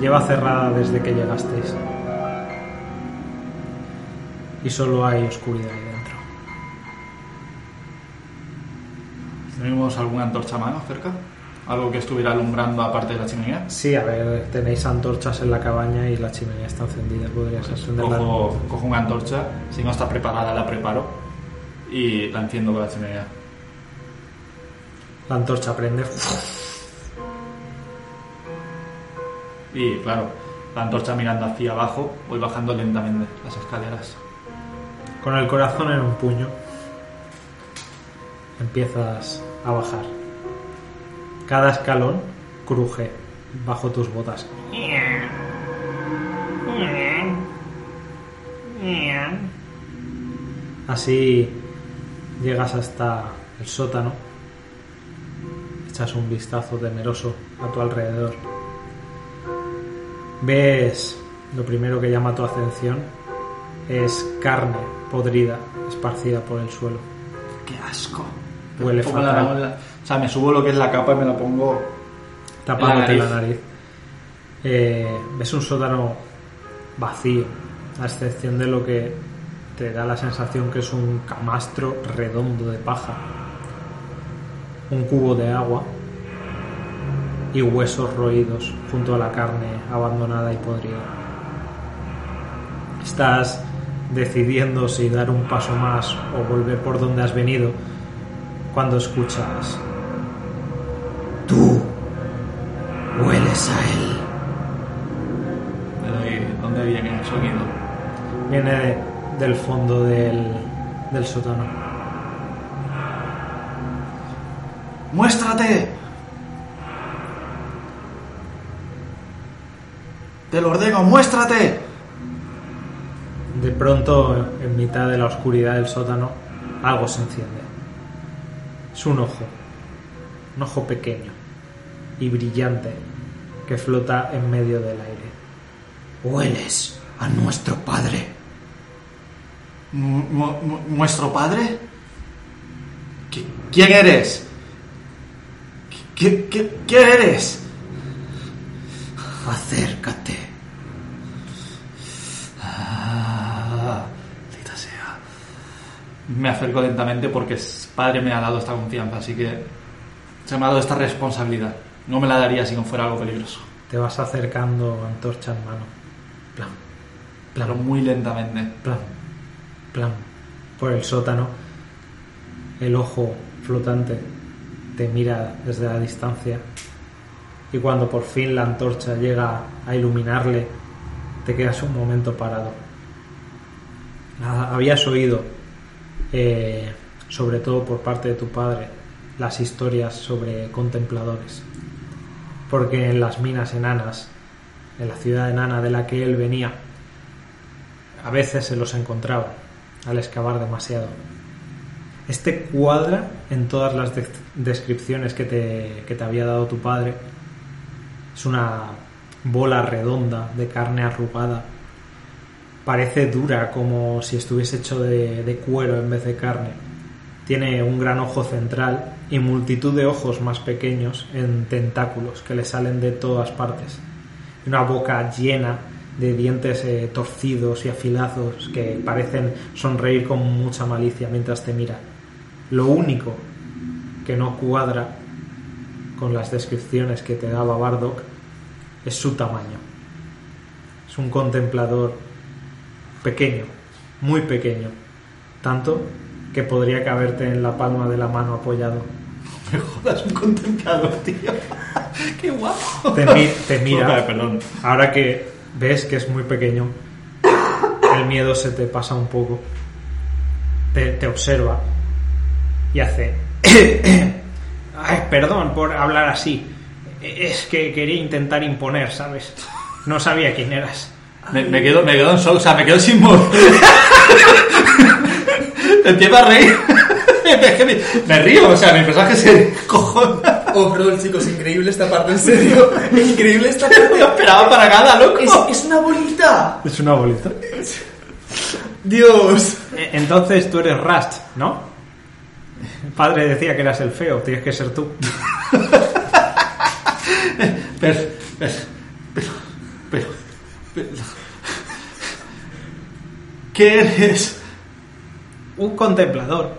lleva cerrada desde que llegasteis. Y solo hay oscuridad ahí dentro. ¿Tenemos alguna antorcha a mano cerca? ¿Algo que estuviera alumbrando aparte de la chimenea? Sí, a ver, tenéis antorchas en la cabaña y la chimenea está encendida. Podrías encenderla. Cojo, cojo una antorcha, si no está preparada la preparo y la enciendo con la chimenea. La antorcha prende. Y claro, la antorcha mirando hacia abajo, voy bajando lentamente las escaleras. Con el corazón en un puño, empiezas a bajar. Cada escalón cruje bajo tus botas. Así llegas hasta el sótano. Echas un vistazo temeroso a tu alrededor. Ves lo primero que llama tu atención es carne podrida esparcida por el suelo. ¡Qué asco! Huele fatal. la- la- o sea, me subo lo que es la capa y me la pongo tapándote La la nariz. nariz. Eh, ves un sótano vacío, a excepción de lo que te da la sensación que es un camastro redondo de paja, un cubo de agua y huesos roídos junto a la carne abandonada y podrida. Estás decidiendo si dar un paso más o volver por donde has venido cuando escuchas Tú hueles a él. Doy dónde viene el sonido. Viene de- del fondo del, del sótano. ¡Muéstrate! Te lo ordeno, muéstrate. De pronto, en mitad de la oscuridad del sótano, algo se enciende. Es un ojo. Un ojo pequeño y brillante que flota en medio del aire. Hueles a nuestro padre. ¿Nuestro padre? ¿Qui- ¿Quién eres? ¿Qui- qui- ¿Quién eres? Acércate. Ah, sea. Me acerco lentamente porque padre me ha dado esta confianza, así que se me ha dado esta responsabilidad. No me la daría si no fuera algo peligroso. Te vas acercando, antorcha en mano. Plan, Pero muy lentamente. plan, plan. Por el sótano, el ojo flotante te mira desde la distancia y cuando por fin la antorcha llega a iluminarle, te quedas un momento parado. Habías oído, eh, sobre todo por parte de tu padre, las historias sobre contempladores, porque en las minas enanas, en la ciudad enana de la que él venía, a veces se los encontraba al excavar demasiado. Este cuadra en todas las de- descripciones que te, que te había dado tu padre. Es una bola redonda de carne arrugada. Parece dura como si estuviese hecho de, de cuero en vez de carne. Tiene un gran ojo central y multitud de ojos más pequeños en tentáculos que le salen de todas partes. Una boca llena de dientes eh, torcidos y afilados que parecen sonreír con mucha malicia mientras te mira. Lo único que no cuadra con las descripciones que te daba Bardock es su tamaño. Es un contemplador pequeño, muy pequeño, tanto que podría caberte en la palma de la mano apoyado. Me jodas un contemplador, tío. Qué guapo. Te, mi- te mira, perdón. ahora que ves que es muy pequeño, el miedo se te pasa un poco, te, te observa y hace... Ay, perdón por hablar así, es que quería intentar imponer, ¿sabes? No sabía quién eras. Me, me quedo, me quedo en shock, o sea, me quedo sin mover. Te empiezo a reír. Me, me río, o sea, mi personaje se cojona. Oh, perdón, chicos, increíble esta parte, en serio. Increíble esta No parte. esperaba para nada, loco. Es, es una bolita. Es una bolita. Dios. Eh, Entonces tú eres Rust, ¿no? Padre decía que eras el feo, tienes que ser tú. Pero, pero, pero, pero, pero- ¿Qué eres? Un contemplador,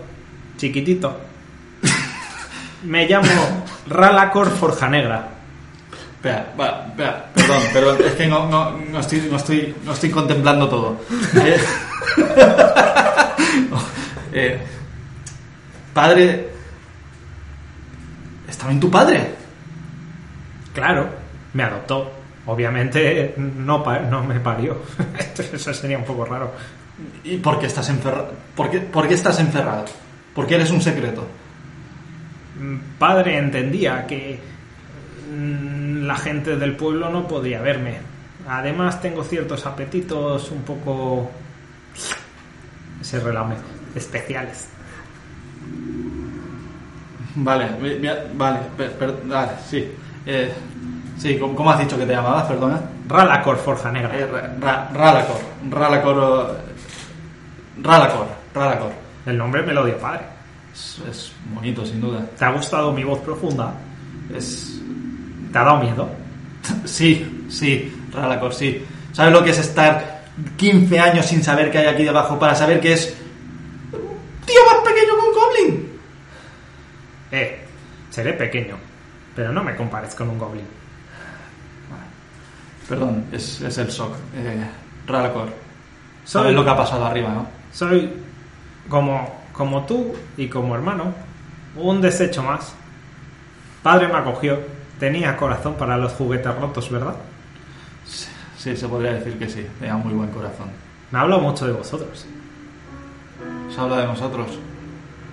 chiquitito. Me llamo Ralacor Forja Negra. Espera, va, espera, perdón, perdón, es que no, no, no estoy, no, estoy, no estoy contemplando todo. Eh, eh, padre... ¿Está bien tu padre? Claro, me adoptó. Obviamente no me parió. Eso sería un poco raro. ¿Y por qué estás encerrado? ¿Por qué, por qué estás encerrado? ¿Por qué eres un secreto? Mm, Padre entendía que mm, la gente del pueblo no podía verme. Además tengo ciertos apetitos un poco... Se relame. Especiales. Vale, vale, per- per- vale, sí. Eh, sí, ¿cómo, cómo has dicho que te llamabas, perdona? Ralacor Forja Negra. Eh, Ra- Ra- Ralacor, Ralacor, eh, Ralacor, Ralacor. El nombre me lo dio padre. Es, es bonito, sin duda. ¿Te ha gustado mi voz profunda? Es... ¿Te ha dado miedo? Sí, sí, Ralacor, sí. ¿Sabes lo que es estar 15 años sin saber qué hay aquí debajo para saber que es tío más pequeño que un goblin? Eh, seré pequeño, pero no me compares con un goblin. Perdón, es, es el shock. Eh, Ralacor, Soy- sabes lo que ha pasado arriba, ¿no? Soy como, como tú y como hermano, un desecho más. Padre me acogió, tenía corazón para los juguetes rotos, ¿verdad? Sí, se podría decir que sí, tenía muy buen corazón. Me habla mucho de vosotros. ¿Se habla de nosotros?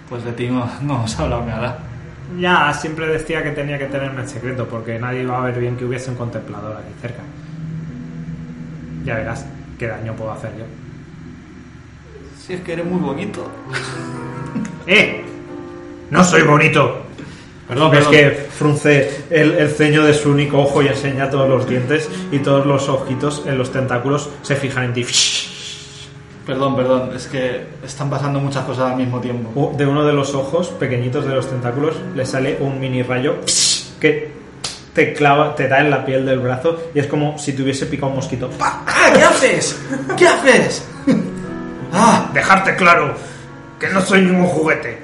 Pues de ti no, no os ha hablado nada. Ya siempre decía que tenía que tenerme en secreto porque nadie iba a ver bien que hubiese un contemplador aquí cerca. Ya verás qué daño puedo hacer yo. Si es que eres muy bonito. ¡Eh! No soy bonito. Perdón, perdón. que frunce el, el ceño de su único ojo y enseña todos los dientes y todos los ojitos en los tentáculos se fijan en ti. Perdón, perdón, es que están pasando muchas cosas al mismo tiempo. De uno de los ojos pequeñitos de los tentáculos le sale un mini rayo que te clava, te da en la piel del brazo y es como si te hubiese picado un mosquito. ¡Ah! ¿Qué haces? ¿Qué haces? ¡Ah! Dejarte claro que no soy ningún juguete.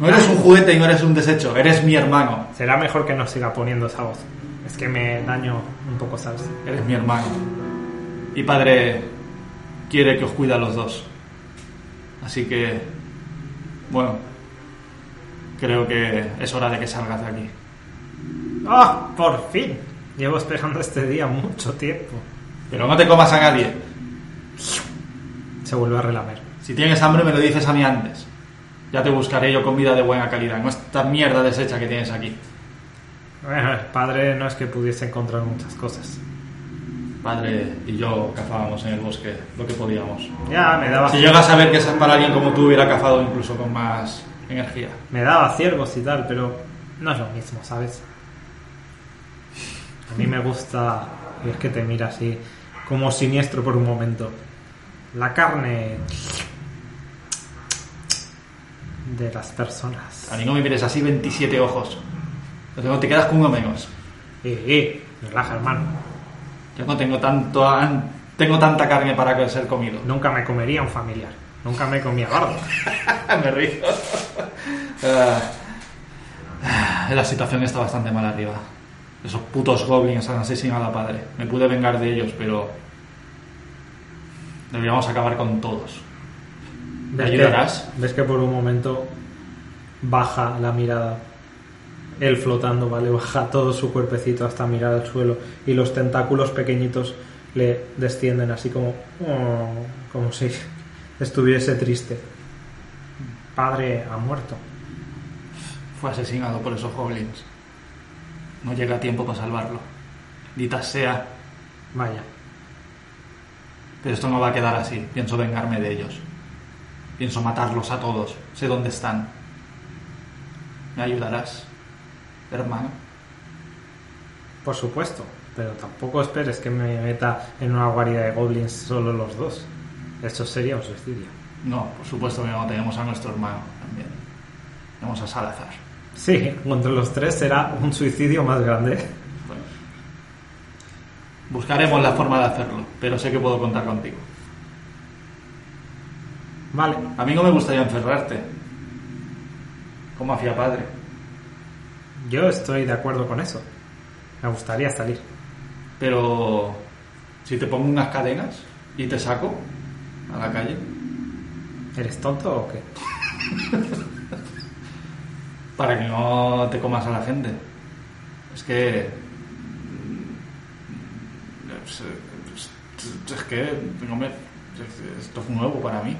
No eres un juguete y no eres un desecho, eres mi hermano. Será mejor que no siga poniendo esa voz. Es que me daño un poco, ¿sabes? Eres mi hermano. Y padre quiere que os cuida a los dos. Así que, bueno, creo que es hora de que salgas de aquí. ¡Ah! por fin. Llevo esperando este día mucho tiempo. Pero no te comas a nadie. Se vuelve a relamer. Si tienes hambre me lo dices a mí antes. Ya te buscaré yo comida de buena calidad, no esta mierda deshecha que tienes aquí. Bueno, el padre no es que pudiese encontrar muchas cosas. Padre y yo cazábamos en el bosque lo que podíamos. Ya me daba. Si llegas a ver que para alguien como tú hubiera cazado incluso con más energía. Me daba ciervos y tal, pero no es lo mismo, ¿sabes? A mí me gusta, y es que te mira así, como siniestro por un momento. La carne de las personas. A mí no me mires así 27 ojos. Te quedas con uno menos. Eh, eh, relaja, hermano. Yo no tengo tanto an- tengo tanta carne para que ser comido. Nunca me comería un familiar. Nunca me comía gordo. me río. Ah, la situación está bastante mal arriba. Esos putos goblins han asesinado a padre. Me pude vengar de ellos, pero deberíamos acabar con todos. ¿Me ¿Ves ayudarás? Que, ves que por un momento baja la mirada. Él flotando, ¿vale? Baja todo su cuerpecito hasta mirar al suelo. Y los tentáculos pequeñitos le descienden así como. oh, como si estuviese triste. Padre ha muerto. Fue asesinado por esos goblins. No llega a tiempo para salvarlo. Dita sea, Vaya. pero esto no va a quedar así. Pienso vengarme de ellos. Pienso matarlos a todos. Sé dónde están. ¿Me ayudarás, hermano? Por supuesto. Pero tampoco esperes que me meta en una guarida de goblins solo los dos. Eso sería un suicidio. No, por supuesto que no. Tenemos a nuestro hermano también. Tenemos a Salazar. Sí, contra los tres será un suicidio más grande. Bueno. Buscaremos la forma de hacerlo, pero sé que puedo contar contigo. Vale. A mí no me gustaría encerrarte. Como hacía padre. Yo estoy de acuerdo con eso. Me gustaría salir. Pero si te pongo unas cadenas y te saco a la calle, ¿Eres tonto o qué? para que no te comas a la gente. Es que... Es, que esto es nuevo para mí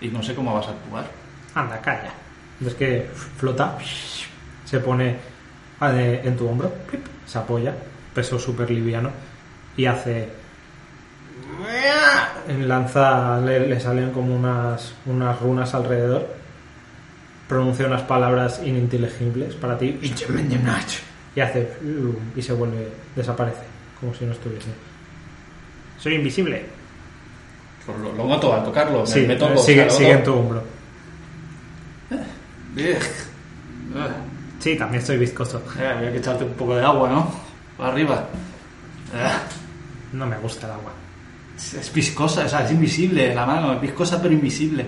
y no sé cómo vas a actuar. Anda, calla. Es que flota, se pone en tu hombro, se apoya, peso súper liviano, y hace... Lanza, le, le salen como unas, unas runas alrededor, pronuncia unas palabras ininteligibles para ti, y hace... y se vuelve, desaparece, como si no estuviese. Soy invisible. Pues lo, lo noto al tocarlo, me, Sí, me toco. sigue, o sea, sigue en tu hombro. Sí, también estoy viscoso. eh, había que echarte un poco de agua, ¿no? Para arriba. Ah, No me gusta el agua. es, es viscosa, o sea, es invisible la mano, es viscosa pero invisible.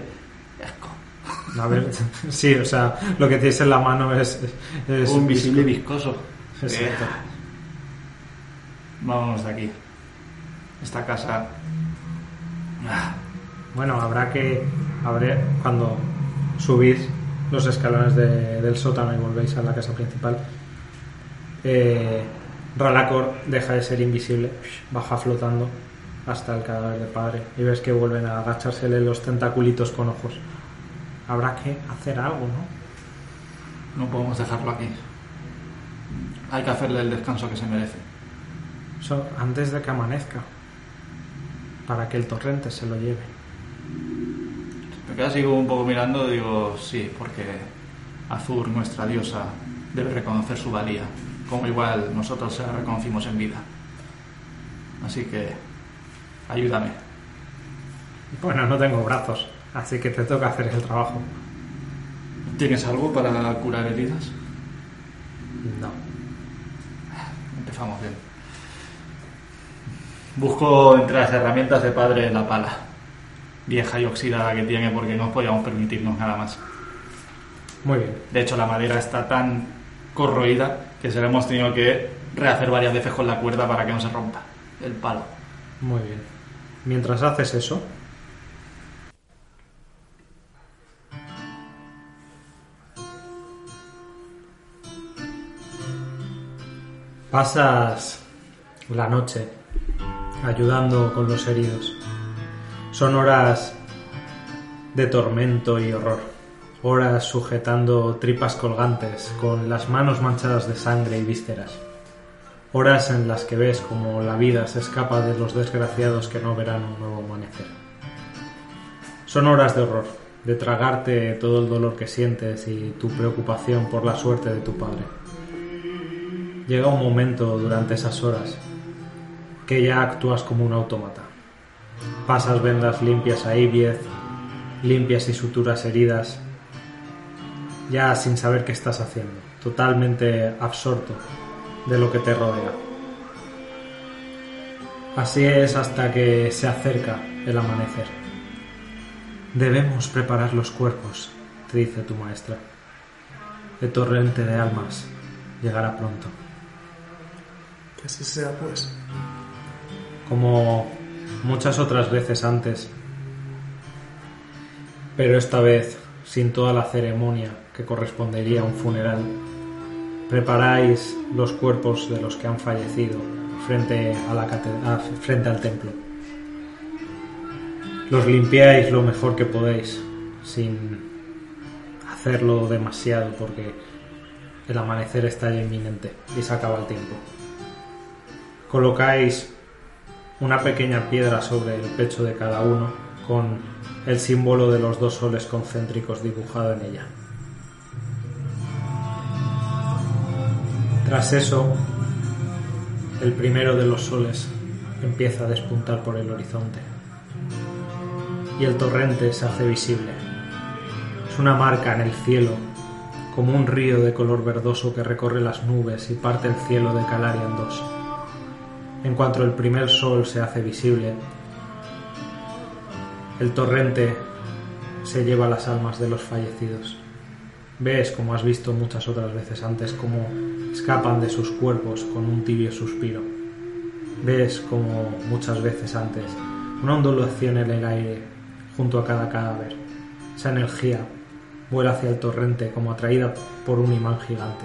Asco. A ver, sí, o sea, lo que tienes en la mano es. es Un visible viscoso. Exacto. Eh, Vámonos de aquí. Esta casa. Ah, Bueno, habrá que. Habré, cuando subís los escalones de- del sótano y volvéis a la casa principal, eh, Ralacor deja de ser invisible, baja flotando hasta el cadáver del padre y ves que vuelven a agachársele los tentaculitos con ojos. Habrá que hacer algo, ¿no? No podemos dejarlo aquí. Hay que hacerle el descanso que se merece. Antes de que amanezca, para que el torrente se lo lleve. Me quedo así como un poco mirando, digo, sí, porque Azur, nuestra diosa, debe reconocer su valía, como igual nosotros se la reconocimos en vida. Así que, ayúdame. Bueno, no tengo brazos, así que te toca hacer el trabajo. ¿Tienes algo para curar heridas? No. Empezamos bien. Busco entre las herramientas de padre la pala, vieja y oxidada que tiene porque no podíamos permitirnos nada más. Muy bien. De hecho, la madera está tan corroída que se la hemos tenido que rehacer varias veces con la cuerda para que no se rompa el palo. Muy bien. Mientras haces eso, pasas la noche ayudando con los heridos. Son horas de tormento y horror. Horas sujetando tripas colgantes con las manos manchadas de sangre y vísceras. Horas en las que ves como la vida se escapa de los desgraciados que no verán un nuevo amanecer. Son horas de horror, de tragarte todo el dolor que sientes y tu preocupación por la suerte de tu padre. Llega un momento durante esas horas que ya actúas como un autómata. Pasas vendas limpias a Ibiez, limpias y suturas heridas, ya sin saber qué estás haciendo, totalmente absorto de lo que te rodea. Así es hasta que se acerca el amanecer. Debemos preparar los cuerpos, te dice tu maestra. El torrente de almas llegará pronto. Que así sea, pues. Como muchas otras veces antes, pero esta vez sin toda la ceremonia que correspondería a un funeral, preparáis los cuerpos de los que han fallecido frente, a la cate- a- frente al templo. Los limpiáis lo mejor que podéis, sin hacerlo demasiado porque el amanecer está ya inminente y se acaba el tiempo. Colocáis una pequeña piedra sobre el pecho de cada uno con el símbolo de los dos soles concéntricos dibujado en ella. Tras eso, el primero de los soles empieza a despuntar por el horizonte y el torrente se hace visible. Es una marca en el cielo, como un río de color verdoso que recorre las nubes y parte el cielo de Calaria en dos. En cuanto el primer sol se hace visible, el torrente se lleva las almas de los fallecidos. Ves, como has visto muchas otras veces antes, cómo escapan de sus cuerpos con un tibio suspiro. Ves, como muchas veces antes, una ondulación en el aire junto a cada cadáver. Esa energía vuela hacia el torrente como atraída por un imán gigante.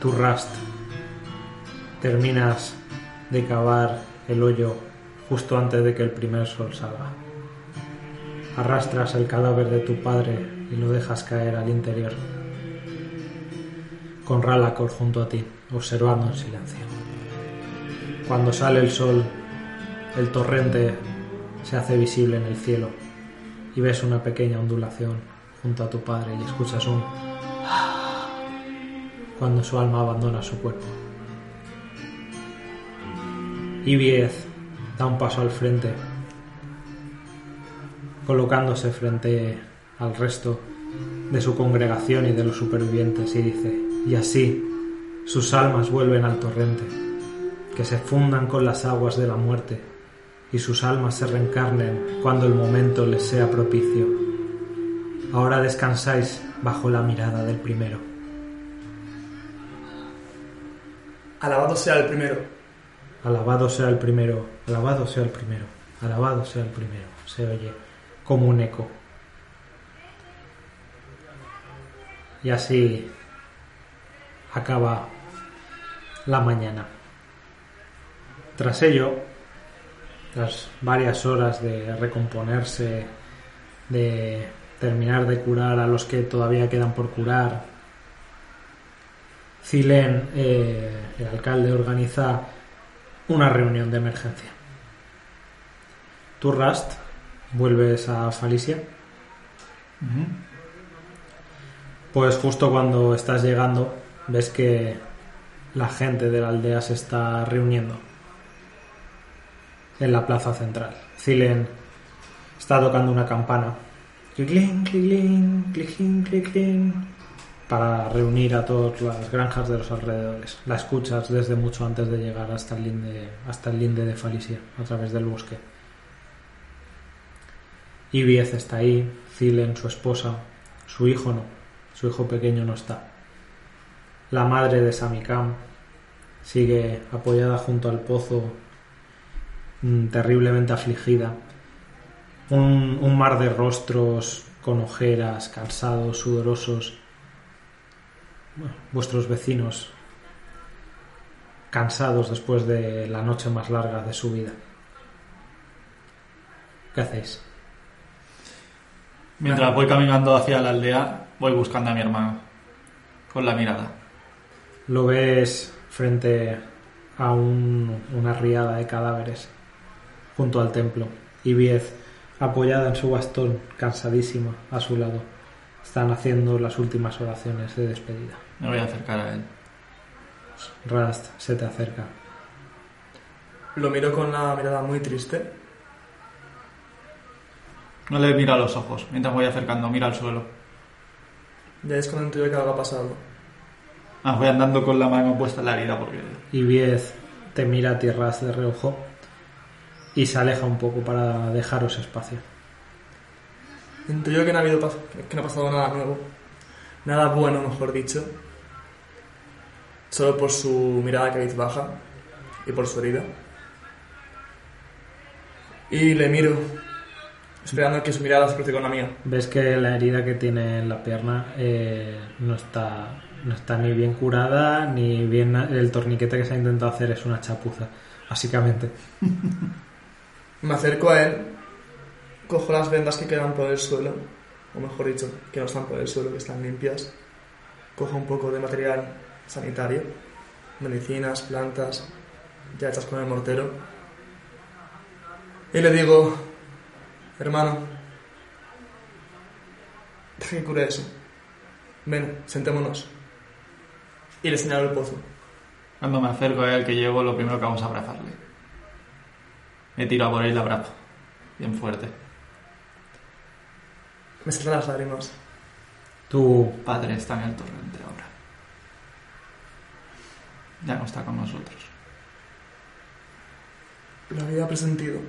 Tu Rust terminas de cavar el hoyo justo antes de que el primer sol salga. Arrastras el cadáver de tu padre y lo dejas caer al interior, con Ralacor junto a ti, observando en silencio. Cuando sale el sol, el torrente se hace visible en el cielo y ves una pequeña ondulación junto a tu padre y escuchas un cuando su alma abandona su cuerpo. Ibiez da un paso al frente, colocándose frente al resto de su congregación y de los supervivientes y dice, y así sus almas vuelven al torrente, que se fundan con las aguas de la muerte y sus almas se reencarnen cuando el momento les sea propicio. Ahora descansáis bajo la mirada del primero. Alabado sea el primero. Alabado sea el primero, alabado sea el primero, alabado sea el primero. Se oye como un eco. Y así acaba la mañana. Tras ello, tras varias horas de recomponerse, de terminar de curar a los que todavía quedan por curar, Zilen, eh, el alcalde, organiza una reunión de emergencia. Tú, Rust, vuelves a Falicia. Pues justo cuando estás llegando, ves que la gente de la aldea se está reuniendo en la plaza central. Zilen está tocando una campana. Para reunir a todas las granjas de los alrededores. La escuchas desde mucho antes de llegar hasta el linde, hasta el linde de Falicia, a través del bosque. Ibiez está ahí, Zilen, su esposa, su hijo no, su hijo pequeño no está. La madre de Samikam sigue apoyada junto al pozo, mm, terriblemente afligida. Un, un mar de rostros con ojeras, cansados, sudorosos. Vuestros vecinos cansados después de la noche más larga de su vida. ¿Qué hacéis? Mientras voy caminando hacia la aldea, voy buscando a mi hermano. Con la mirada. Lo ves frente a un- una riada de cadáveres junto al templo. Ibiez apoyada en su bastón, cansadísima, a su lado. Están haciendo las últimas oraciones de despedida. Me voy a acercar a él. Rast se te acerca. Lo miro con la mirada muy triste. No le mira a los ojos. Mientras voy acercando, mira al suelo. Ya es cuando intuyo que algo ha pasado. Ah, voy andando con la mano puesta en la herida porque... Y Viez te mira a ti, Rast, de reojo y se aleja un poco para dejaros espacio. Intuyo que no ha, habido pas- que no ha pasado nada nuevo. Nada bueno, mejor dicho. Solo por su mirada que baja y por su herida. Y le miro, esperando que su mirada se cruce con la mía. Ves que la herida que tiene en la pierna eh, no, está, no está ni bien curada, ni bien el torniquete que se ha intentado hacer es una chapuza, básicamente. Me acerco a él, cojo las vendas que quedan por el suelo, o mejor dicho, que no están por el suelo, que están limpias. Cojo un poco de material sanitario, medicinas, plantas, ya hechas con el mortero. Y le digo, hermano, deja que cure eso. Ven, sentémonos. Y le señalo el pozo. Cuando me acerco a él que llevo, lo primero que vamos a abrazarle. Me tiro a por él y le abrazo. Bien fuerte. Me saltan las lágrimas. Tu Padre está en el torrente. Ya no está con nosotros. Lo había presentido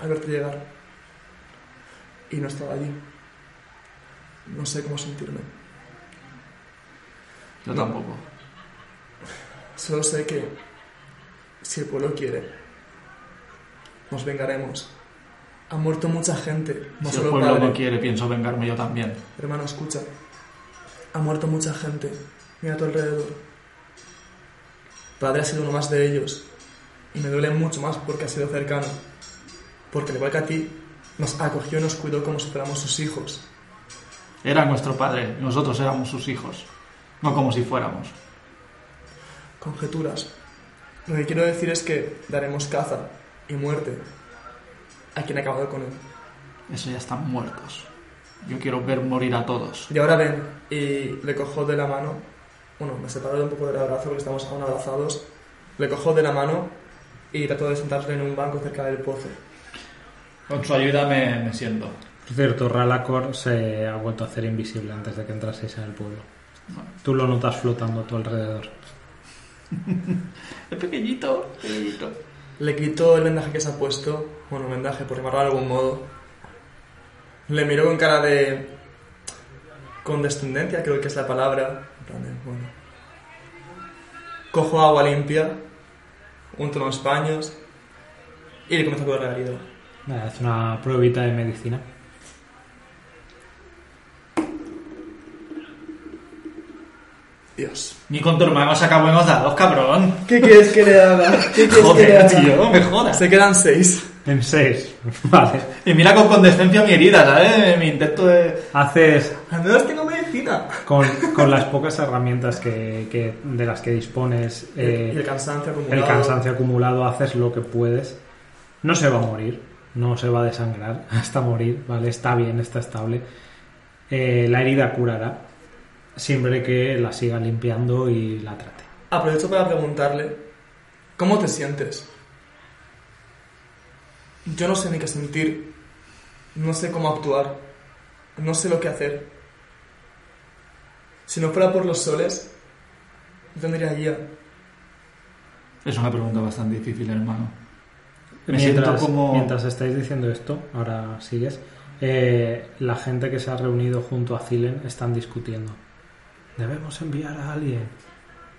al verte llegar y no estaba allí. No sé cómo sentirme. Yo tampoco. Solo sé que si el pueblo quiere, nos vengaremos. Ha muerto mucha gente, no si el pueblo padre. no quiere, pienso vengarme yo también. Hermano, escucha. Ha muerto mucha gente. Mira a tu alrededor. Padre ha sido uno más de ellos. Y me duele mucho más porque ha sido cercano. Porque al igual que a ti, nos acogió y nos cuidó como si fuéramos sus hijos. Era nuestro padre y nosotros éramos sus hijos. No como si fuéramos. Conjeturas. Lo que quiero decir es que daremos caza y muerte a quien ha acabado con él. Eso ya están muertos. Yo quiero ver morir a todos. Y ahora ven, y le cojo de la mano, bueno, me separo un poco del abrazo porque estamos aún abrazados, le cojo de la mano y trato de sentarle en un banco cerca del pozo. Con su ayuda me, me siento. Por cierto, Ralacor se ha vuelto a hacer invisible antes de que entraseis en el pueblo. Tú lo notas flotando a tu alrededor. Es pequeñito, pequeñito. Le quito el vendaje que se ha puesto, bueno, vendaje por llamarlo de algún modo. Le miro con cara de condescendencia, creo que es la palabra. Bueno. Cojo agua limpia, unto unos paños y le comienzo a curar la herida. Nada, es una pruebita de medicina. Dios. Ni con tu hermano saca buenos dados, cabrón. ¿Qué quieres que le haga? ¿Qué quieres que le Joder, haga? tío, me jodas. Se quedan seis. En 6. Vale. Y mira con condescencia mi herida, ¿sabes? Mi intento de... Haces Al menos tengo con, con las pocas herramientas que, que- de las que dispones, eh, y el cansancio acumulado. el cansancio acumulado, haces lo que puedes. No se va a morir, no se va a desangrar hasta morir, ¿vale? Está bien, está estable. Eh, la herida curará siempre que la siga limpiando y la trate. Aprovecho para preguntarle, ¿cómo te sientes? Yo no sé ni qué sentir, no sé cómo actuar, no sé lo que hacer. Si no fuera por los soles, no tendría guía. Es una pregunta bastante difícil, hermano. Me siento como... mientras estáis diciendo esto, ahora sigues, eh, la gente que se ha reunido junto a Zilen están discutiendo. ¿Debemos enviar a alguien?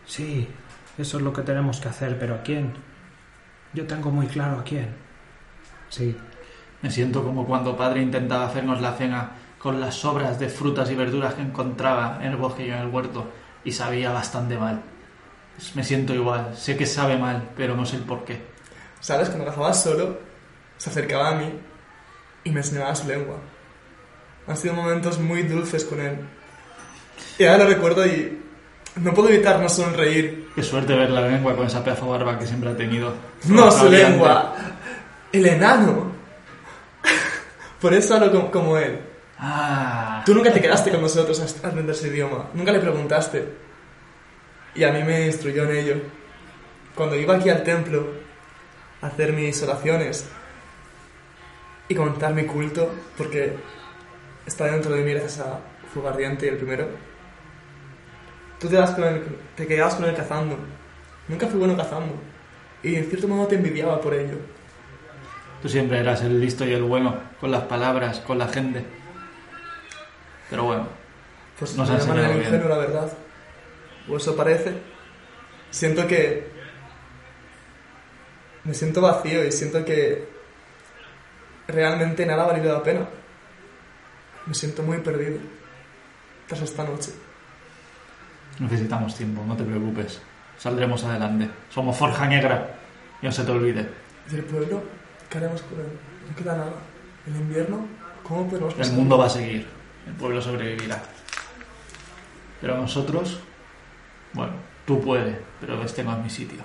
Sí, eso es lo que tenemos que hacer, pero ¿a quién? Yo tengo muy claro a quién. Sí, Me siento como cuando padre intentaba hacernos la cena con las sobras de frutas y verduras que encontraba en el bosque y en el huerto y sabía bastante mal. Pues me siento igual, sé que sabe mal, pero no sé el por qué. ¿Sabes? Cuando cazaba solo, se acercaba a mí y me enseñaba su lengua. Han sido momentos muy dulces con él. Y ahora lo recuerdo y no puedo evitar no sonreír. Qué suerte ver la lengua con esa pedazo barba que siempre ha tenido. No, su lengua. El enano. Por eso hablo como, como él. Ah. Tú nunca te quedaste con nosotros a aprender ese idioma. Nunca le preguntaste. Y a mí me instruyó en ello. Cuando iba aquí al templo a hacer mis oraciones y contar mi culto, porque está dentro de mí gracias a Fugardiente el primero, tú te, das con te quedabas con él cazando. Nunca fui bueno cazando. Y en cierto modo te envidiaba por ello. Tú siempre eras el listo y el bueno, con las palabras, con la gente. Pero bueno, Pues Nos llaman el bien. ingenuo, la verdad. O eso parece. Siento que. Me siento vacío y siento que. Realmente nada ha valido la pena. Me siento muy perdido. Tras esta noche. necesitamos tiempo, no te preocupes. Saldremos adelante. Somos Forja Negra. Y no se te olvide. ¿Y el pueblo? ¿Qué haremos con él? No queda nada. ¿El invierno? ¿Cómo podemos El mundo va a seguir. El pueblo sobrevivirá. Pero nosotros, bueno, tú puedes, pero este no es mi sitio.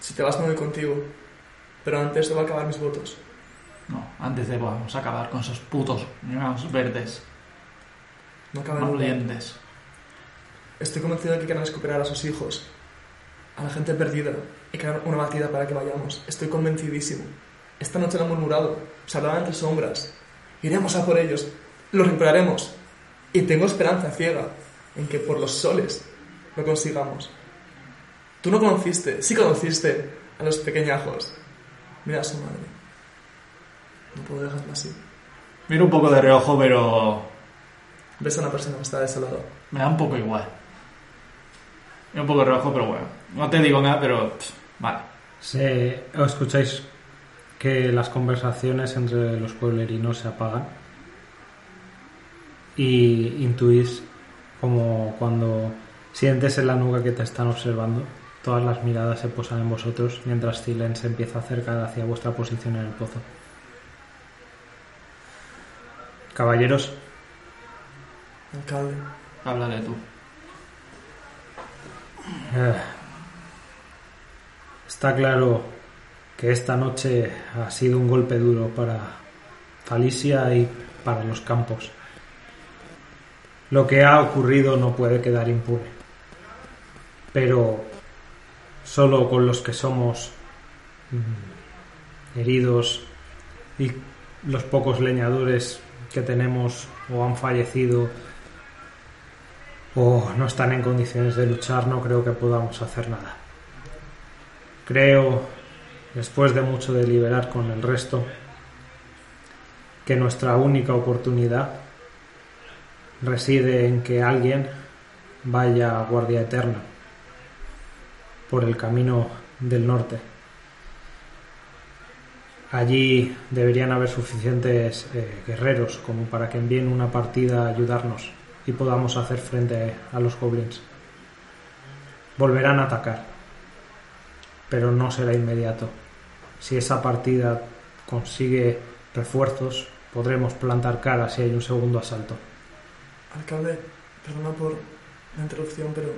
Si te vas, me voy contigo. Pero antes debo acabar mis votos. No, antes de vamos a acabar con esos putos niños verdes, No duda. malolientes. Estoy convencido de que quieren recuperar a sus hijos, a la gente perdida y crear una batida para que vayamos. Estoy convencidísimo. Esta noche lo han murmurado, se hablaban entre sombras. Iremos a por ellos, los recuperaremos. Y tengo esperanza ciega en que por los soles lo consigamos. Tú no conociste, sí conociste a los pequeñajos. Mira a su madre. No puedo dejarla así. Miro un poco de reojo, pero Ves a una persona que está desolada. me da un poco igual. Miro un poco de reojo, pero bueno. No te digo nada, pero pff, vale. Se, o escucháis que las conversaciones entre los pueblerinos se apagan y intuís como cuando sientes en la nuca que te están observando, todas las miradas se posan en vosotros mientras Zilen se empieza a acercar hacia vuestra posición en el pozo. Caballeros, Alcalde. Háblale tú. Eh, Está claro que esta noche ha sido un golpe duro para Falicia y para los campos. Lo que ha ocurrido no puede quedar impune. Pero solo con los que somos mm, heridos y los pocos leñadores que tenemos o han fallecido o no están en condiciones de luchar, no creo que podamos hacer nada. Creo, después de mucho deliberar con el resto, que nuestra única oportunidad reside en que alguien vaya a Guardia Eterna por el camino del norte. Allí deberían haber suficientes eh, guerreros como para que envíen una partida a ayudarnos y podamos hacer frente a los goblins. Volverán a atacar, pero no será inmediato. Si esa partida consigue refuerzos, podremos plantar cara si hay un segundo asalto. Alcalde, perdona por la interrupción, pero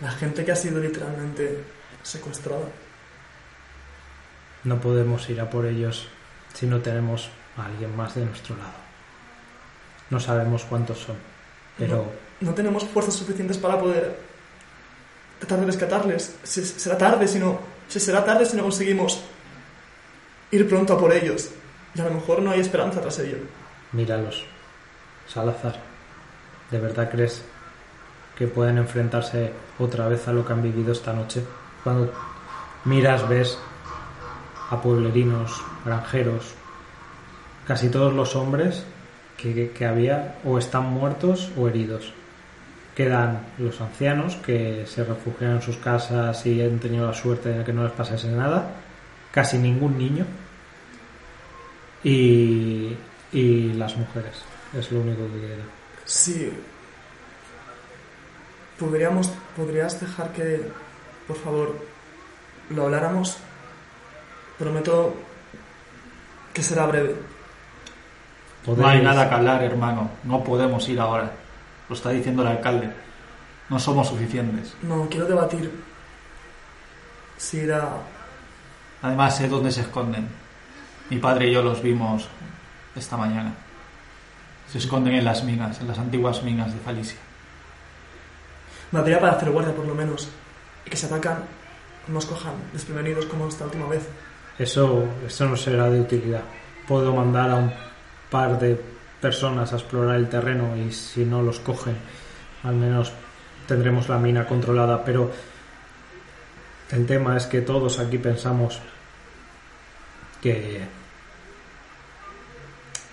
la gente que ha sido literalmente secuestrada. No podemos ir a por ellos si no tenemos a alguien más de nuestro lado. No sabemos cuántos son, pero No tenemos fuerzas suficientes para poder tratar de rescatarles. Se- será tarde si no. Se será tarde si no conseguimos ir pronto a por ellos. Y a lo mejor no hay esperanza tras ello. míralos. Salazar, ¿de verdad crees que pueden enfrentarse otra vez a lo que han vivido esta noche? Cuando miras, ves a pueblerinos, granjeros, casi todos los hombres que, había o están muertos o heridos. Quedan los ancianos que se refugian en sus casas y han tenido la suerte de que no les pasase nada. Casi ningún niño. Y, y las mujeres. Es lo único que queda. Sí. Podríamos, ¿Podrías dejar que, por favor, lo habláramos? Prometo que será breve. No hay nada que hablar, hermano. No podemos ir ahora. Lo está diciendo el alcalde. No somos suficientes. No, quiero debatir si ir a... Además, sé dónde se esconden. Mi padre y yo los vimos esta mañana. Se esconden en las minas, en las antiguas minas de Falicia. Materia para hacer guardia, por lo menos. Y que se atacan, no nos cojan desprevenidos como esta última vez. Eso, eso no será de utilidad. Puedo mandar a un par de personas a explorar el terreno y si no los cogen, al menos tendremos la mina controlada. Pero el tema es que todos aquí pensamos que,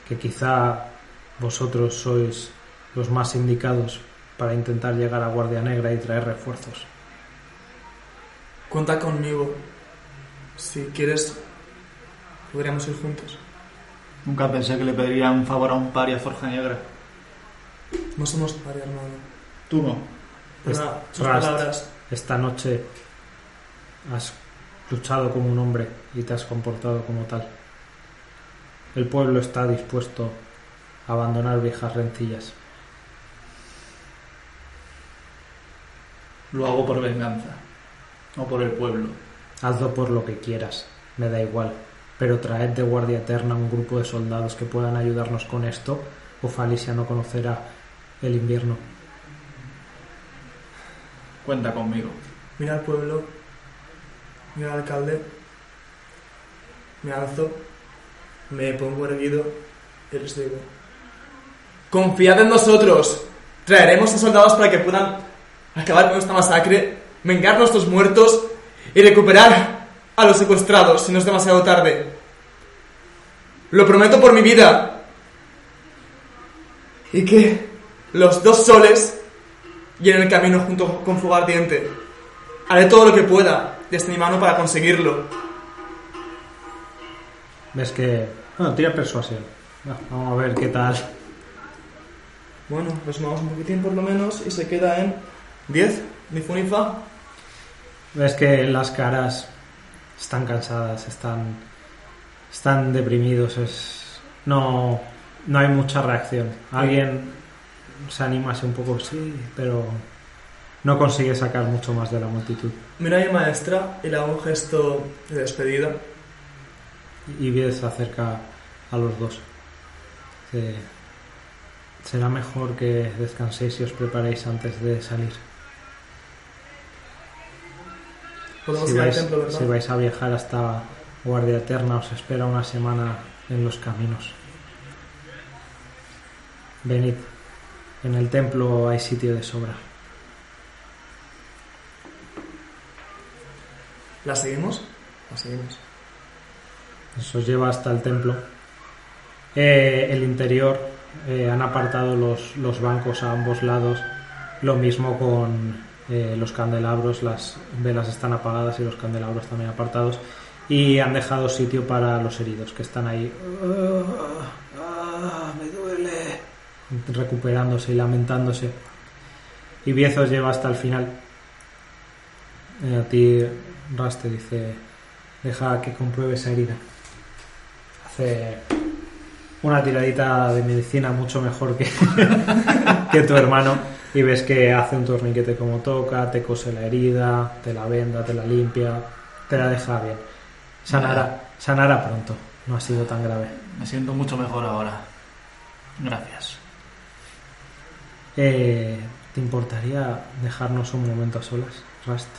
que quizá vosotros sois los más indicados para intentar llegar a Guardia Negra y traer refuerzos. Cuenta conmigo. Si quieres, podríamos ir juntos. Nunca pensé que le pediría un favor a un paria Forja Negra. No somos paria, hermano. Tú no. Pero Es- nada, sus Rast, palabras. Esta noche has luchado como un hombre y te has comportado como tal. El pueblo está dispuesto abandonar viejas rencillas. Lo hago por venganza. No por el pueblo. Hazlo por lo que quieras, me da igual. Pero traed de Guardia Eterna un grupo de soldados que puedan ayudarnos con esto, o Falicia no conocerá el invierno. Cuenta conmigo. Mira al pueblo, mira al alcalde, me alzo, me pongo erguido y les digo: Confiad en nosotros, traeremos a soldados para que puedan acabar con esta masacre, vengar nuestros muertos y recuperar a los secuestrados si no es demasiado tarde. Lo prometo por mi vida. Y que los dos soles llenen el camino junto con fuego ardiente. Haré todo lo que pueda desde mi mano para conseguirlo. Ves que... Bueno, tira persuasión. Va, Vamos a ver qué tal. Bueno, nos sumamos un poquitín por lo menos y se queda en 10, ni fu ni fa. Ves que las caras están cansadas, están, están deprimidos, es, no, no hay mucha reacción. Alguien se anima así un poco, sí, pero no consigue sacar mucho más de la multitud. Mira a mi maestra y le hago un gesto de despedida. Y Vies se acerca a los dos. Dice, será mejor que descanséis y os preparéis antes de salir. Si vais, templo, si vais a viajar hasta Guardia Eterna, os espera una semana en los caminos. Venid, en el templo hay sitio de sobra. ¿La seguimos? La seguimos. Eso os lleva hasta el templo. Eh, el interior eh, han apartado los, los bancos a ambos lados. Lo mismo con eh, los candelabros. Las velas están apagadas y los candelabros también apartados. Y han dejado sitio para los heridos que están ahí Ah, me duele. recuperándose y lamentándose. Y Biez os lleva hasta el final. Eh, a ti, Ras, te dice: Deja que compruebe esa herida. Hace una tiradita de medicina mucho mejor que, que tu hermano. Y ves que hace un torniquete como toca, te cose la herida, te la venda, te la limpia, te la deja bien. Sanará, sanará pronto. No ha sido tan grave. Me siento mucho mejor ahora. Gracias. Eh, ¿Te importaría dejarnos un momento a solas, Rust?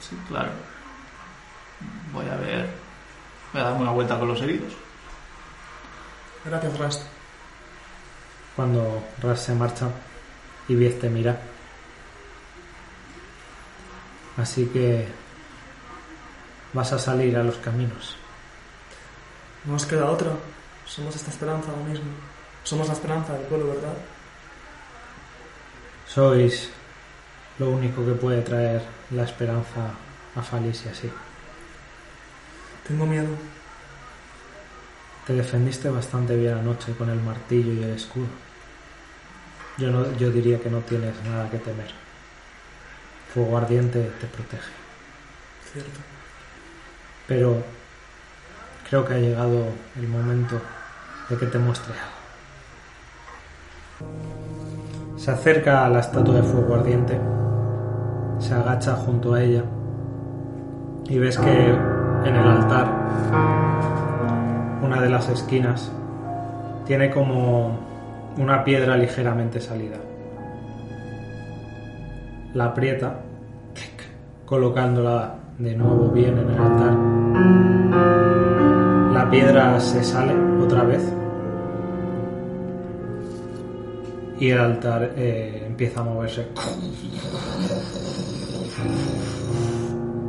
Sí, claro. Voy a ver. Voy a darme una vuelta con los heridos. Gracias, Rast. Cuando Rust se marcha y Viez te mira. Así que vas a salir a los caminos. No nos queda otra. Somos esta esperanza ahora mismo. Somos la esperanza del pueblo, ¿verdad? Sois lo único que puede traer la esperanza a Falicia, sí. Tengo miedo. Te defendiste bastante bien anoche con el martillo y el escudo. Yo, no, yo diría que no tienes nada que temer. Fuego ardiente te protege. Cierto. Pero creo que ha llegado el momento de que te muestre algo. Se acerca a la estatua de fuego ardiente, se agacha junto a ella y ves que en el altar una de las esquinas tiene como una piedra ligeramente salida. La aprieta, colocándola de nuevo bien en el altar. La piedra se sale otra vez y el altar eh, empieza a moverse.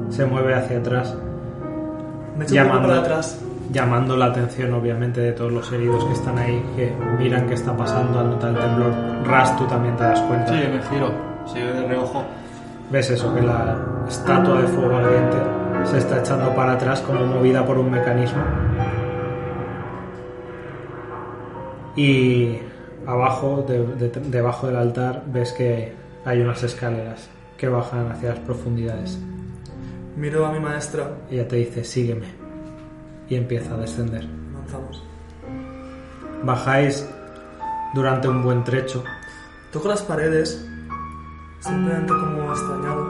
Se mueve hacia atrás, Me Llamando. para atrás. Llamando la atención obviamente de todos los heridos que están ahí, que miran qué está pasando al notar el temblor. Ras, tú también te das cuenta. Sí, me giro. Sí, de reojo. Ves eso, que la estatua de fuego ardiente se está echando para atrás como movida por un mecanismo. Y abajo, de- de- debajo del altar, ves que hay unas escaleras que bajan hacia las profundidades. Miro a mi maestra. Ella te dice, sígueme. Y empieza a descender. Avanzamos. Bajáis durante un buen trecho. Toco las paredes. Simplemente como extrañado.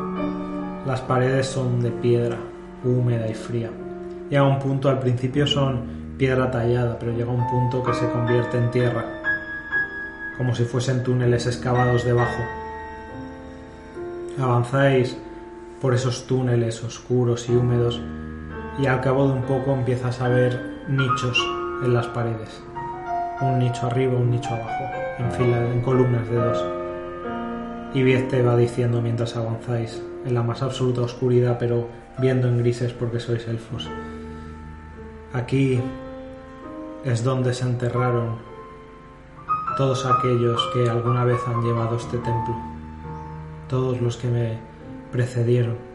Las paredes son de piedra, húmeda y fría. Llega un punto, al principio son piedra tallada, pero llega un punto que se convierte en tierra, como si fuesen túneles excavados debajo. Avanzáis por esos túneles oscuros y húmedos y al cabo de un poco empiezas a ver nichos en las paredes. Un nicho arriba, un nicho abajo, en fila, en columnas de dos. Y Viez te va diciendo mientras avanzáis, en la más absoluta oscuridad, pero viendo en grises porque sois elfos. Aquí es donde se enterraron todos aquellos que alguna vez han llevado este templo, todos los que me precedieron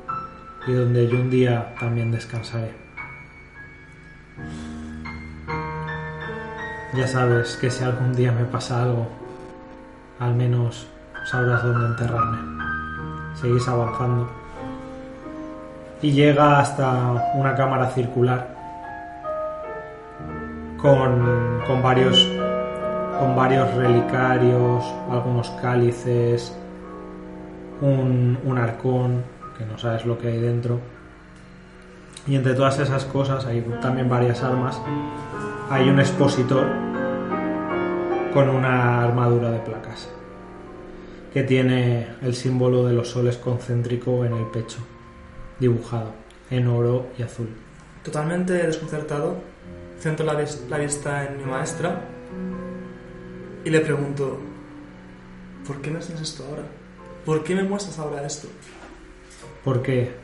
y donde yo un día también descansaré. Ya sabes que si algún día me pasa algo, al menos sabrás dónde enterrarme. Seguís avanzando. Y llega hasta una cámara circular con, con varios con varios relicarios, algunos cálices, un, un arcón, que no sabes lo que hay dentro. Y entre todas esas cosas hay también varias armas. Hay un expositor con una armadura de placas que tiene el símbolo de los soles concéntrico en el pecho, dibujado en oro y azul. Totalmente desconcertado, centro la, vis- la vista en mi maestra y le pregunto, ¿por qué me enseñas esto ahora? ¿Por qué me muestras ahora esto? Porque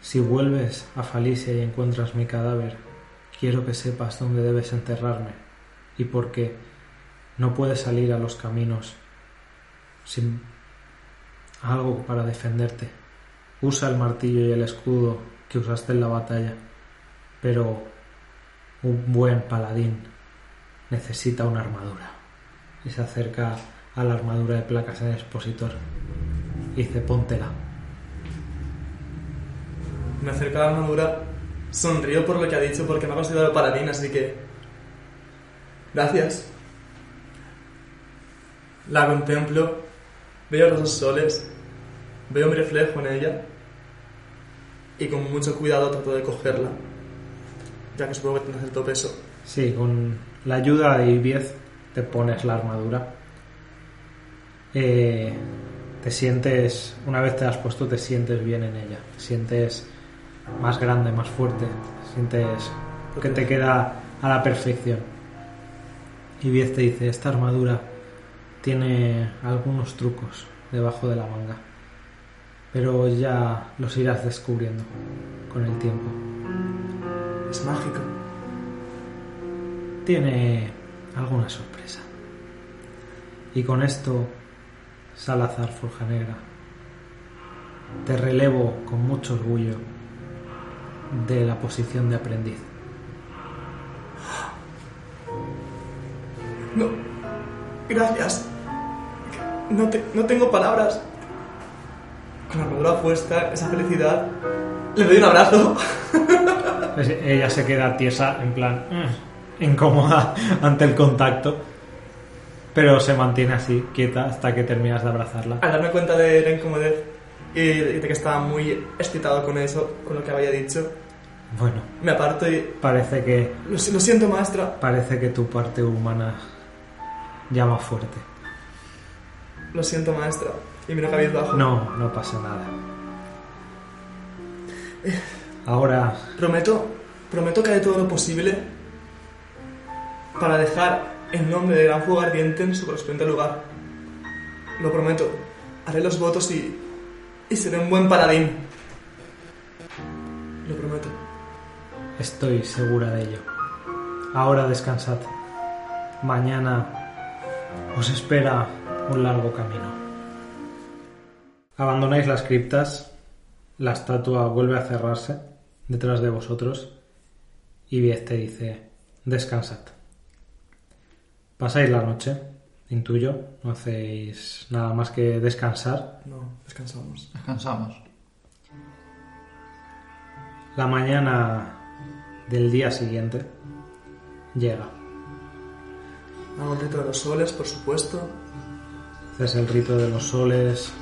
si vuelves a Falicia y encuentras mi cadáver, quiero que sepas dónde debes enterrarme y porque no puedes salir a los caminos sin algo para defenderte. Usa el martillo y el escudo que usaste en la batalla, pero un buen paladín necesita una armadura. Y se acerca a la armadura de placas en el expositor. Y dice, póntela. Me acerco a la armadura, sonrío por lo que ha dicho porque me ha considerado paladín, así que... Gracias. La contemplo, veo los soles, veo mi reflejo en ella y con mucho cuidado trato de cogerla, ya que supongo que tienes el peso. Sí, con la ayuda de Ibiez te pones la armadura. Eh, te sientes, una vez te has puesto, te sientes bien en ella. Te sientes más grande, más fuerte. Sientes que te queda a la perfección. Ibiez te dice, esta armadura tiene algunos trucos debajo de la manga. Pero ya los irás descubriendo con el tiempo. Es mágico. tiene alguna sorpresa. Y con esto, Salazar Forja Negra, te relevo con mucho orgullo de la posición de aprendiz. No. Gracias. No, te- no tengo palabras. Con la armadura puesta, esa felicidad. Le doy un abrazo. Pues ella se queda tiesa, en plan, "Mm", incómoda ante el contacto, pero se mantiene así, quieta, hasta que terminas de abrazarla. Al darme cuenta de la incomodez y de que estaba muy excitado con eso, con lo que había dicho, Bueno, Me aparto y... parece que Lo, lo siento, maestra. parece que tu parte humana llama fuerte. Lo siento, maestra. Y miro cabizbajo. No, no pasa nada. Ahora Prometo, prometo que haré todo lo posible para dejar el nombre de Gran Fuego Ardiente en su correspondiente lugar. Lo prometo. Haré los votos y, y seré un buen paladín. Lo prometo. estoy segura de ello. Ahora descansad. Mañana os espera un largo camino. Abandonáis las criptas, la estatua vuelve a cerrarse detrás de vosotros y Viez te dice, descansad. Pasáis la noche, intuyo, no hacéis nada más que descansar. No, descansamos. Descansamos. La mañana del día siguiente llega. Hago el rito de los soles, por supuesto. Haces el rito de los soles.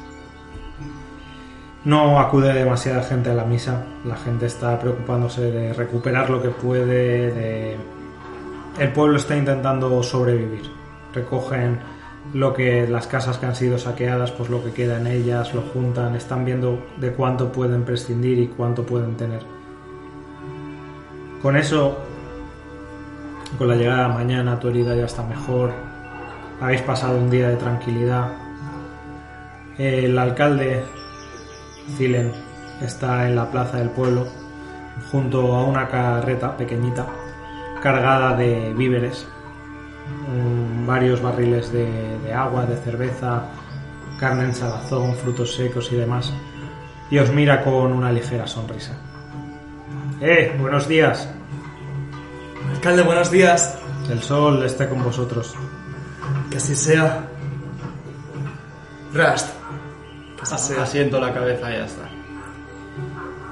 No acude demasiada gente a la misa. La gente está preocupándose de recuperar lo que puede. De... El pueblo está intentando sobrevivir. Recogen lo que las casas que han sido saqueadas, pues lo que queda en ellas, lo juntan, están viendo de cuánto pueden prescindir y cuánto pueden tener. Con eso, con la llegada de mañana, tu herida ya está mejor, habéis pasado un día de tranquilidad. El alcalde, Zilen, está en la plaza del pueblo, junto a una carreta pequeñita, cargada de víveres, varios barriles de, de agua, de cerveza, carne en salazón, frutos secos y demás, y os mira con una ligera sonrisa. ¡Eh! Buenos días. Alcalde, buenos días. El sol esté con vosotros. Que así sea. Rast. Que así sea. Asiento la cabeza y ya está.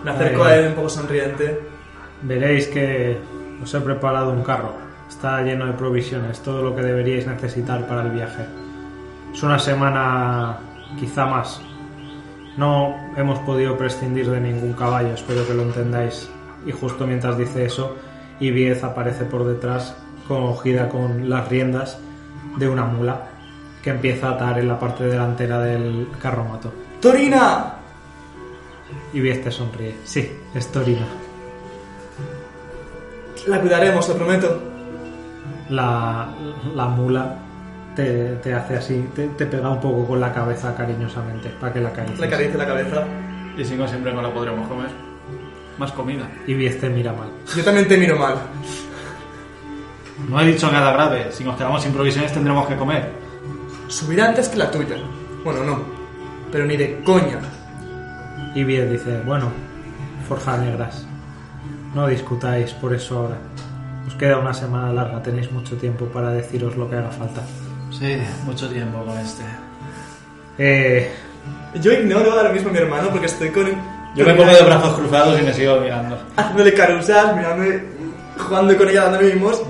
Me acerco a él un poco sonriente. Veréis que os he preparado un carro. Está lleno de provisiones, todo lo que deberíais necesitar para el viaje. Es una semana, quizá más. No hemos podido prescindir de ningún caballo, espero que lo entendáis. Y justo mientras dice eso, Ibiez aparece por detrás, cogida con las riendas de una mula, que empieza a atar en la parte delantera del carromato. ¡Torina! Ibiez te sonríe. Sí, es Torina. La cuidaremos, lo prometo. La, la mula te, te hace así, te, te pega un poco con la cabeza cariñosamente para que la acaricies. Le acaricio la cabeza. Y si no, siempre no la podremos comer. Más comida. Y Viez te mira mal. Yo también te miro mal. No he dicho nada grave. Si nos quedamos sin provisiones tendremos que comer. Subirá antes que la tuya. Bueno, no. Pero ni de coña. Y Viez dice, bueno, forja negras. No discutáis por eso ahora. Os queda una semana larga, tenéis mucho tiempo para deciros lo que haga falta. Sí, mucho tiempo con este. Eh, Yo ignoro ahora mismo a mi hermano porque estoy con... Yo me pongo de brazos cruzados y me sigo mirando. Haciéndole carusas, mirándome... Jugando con ella, dándole mimos.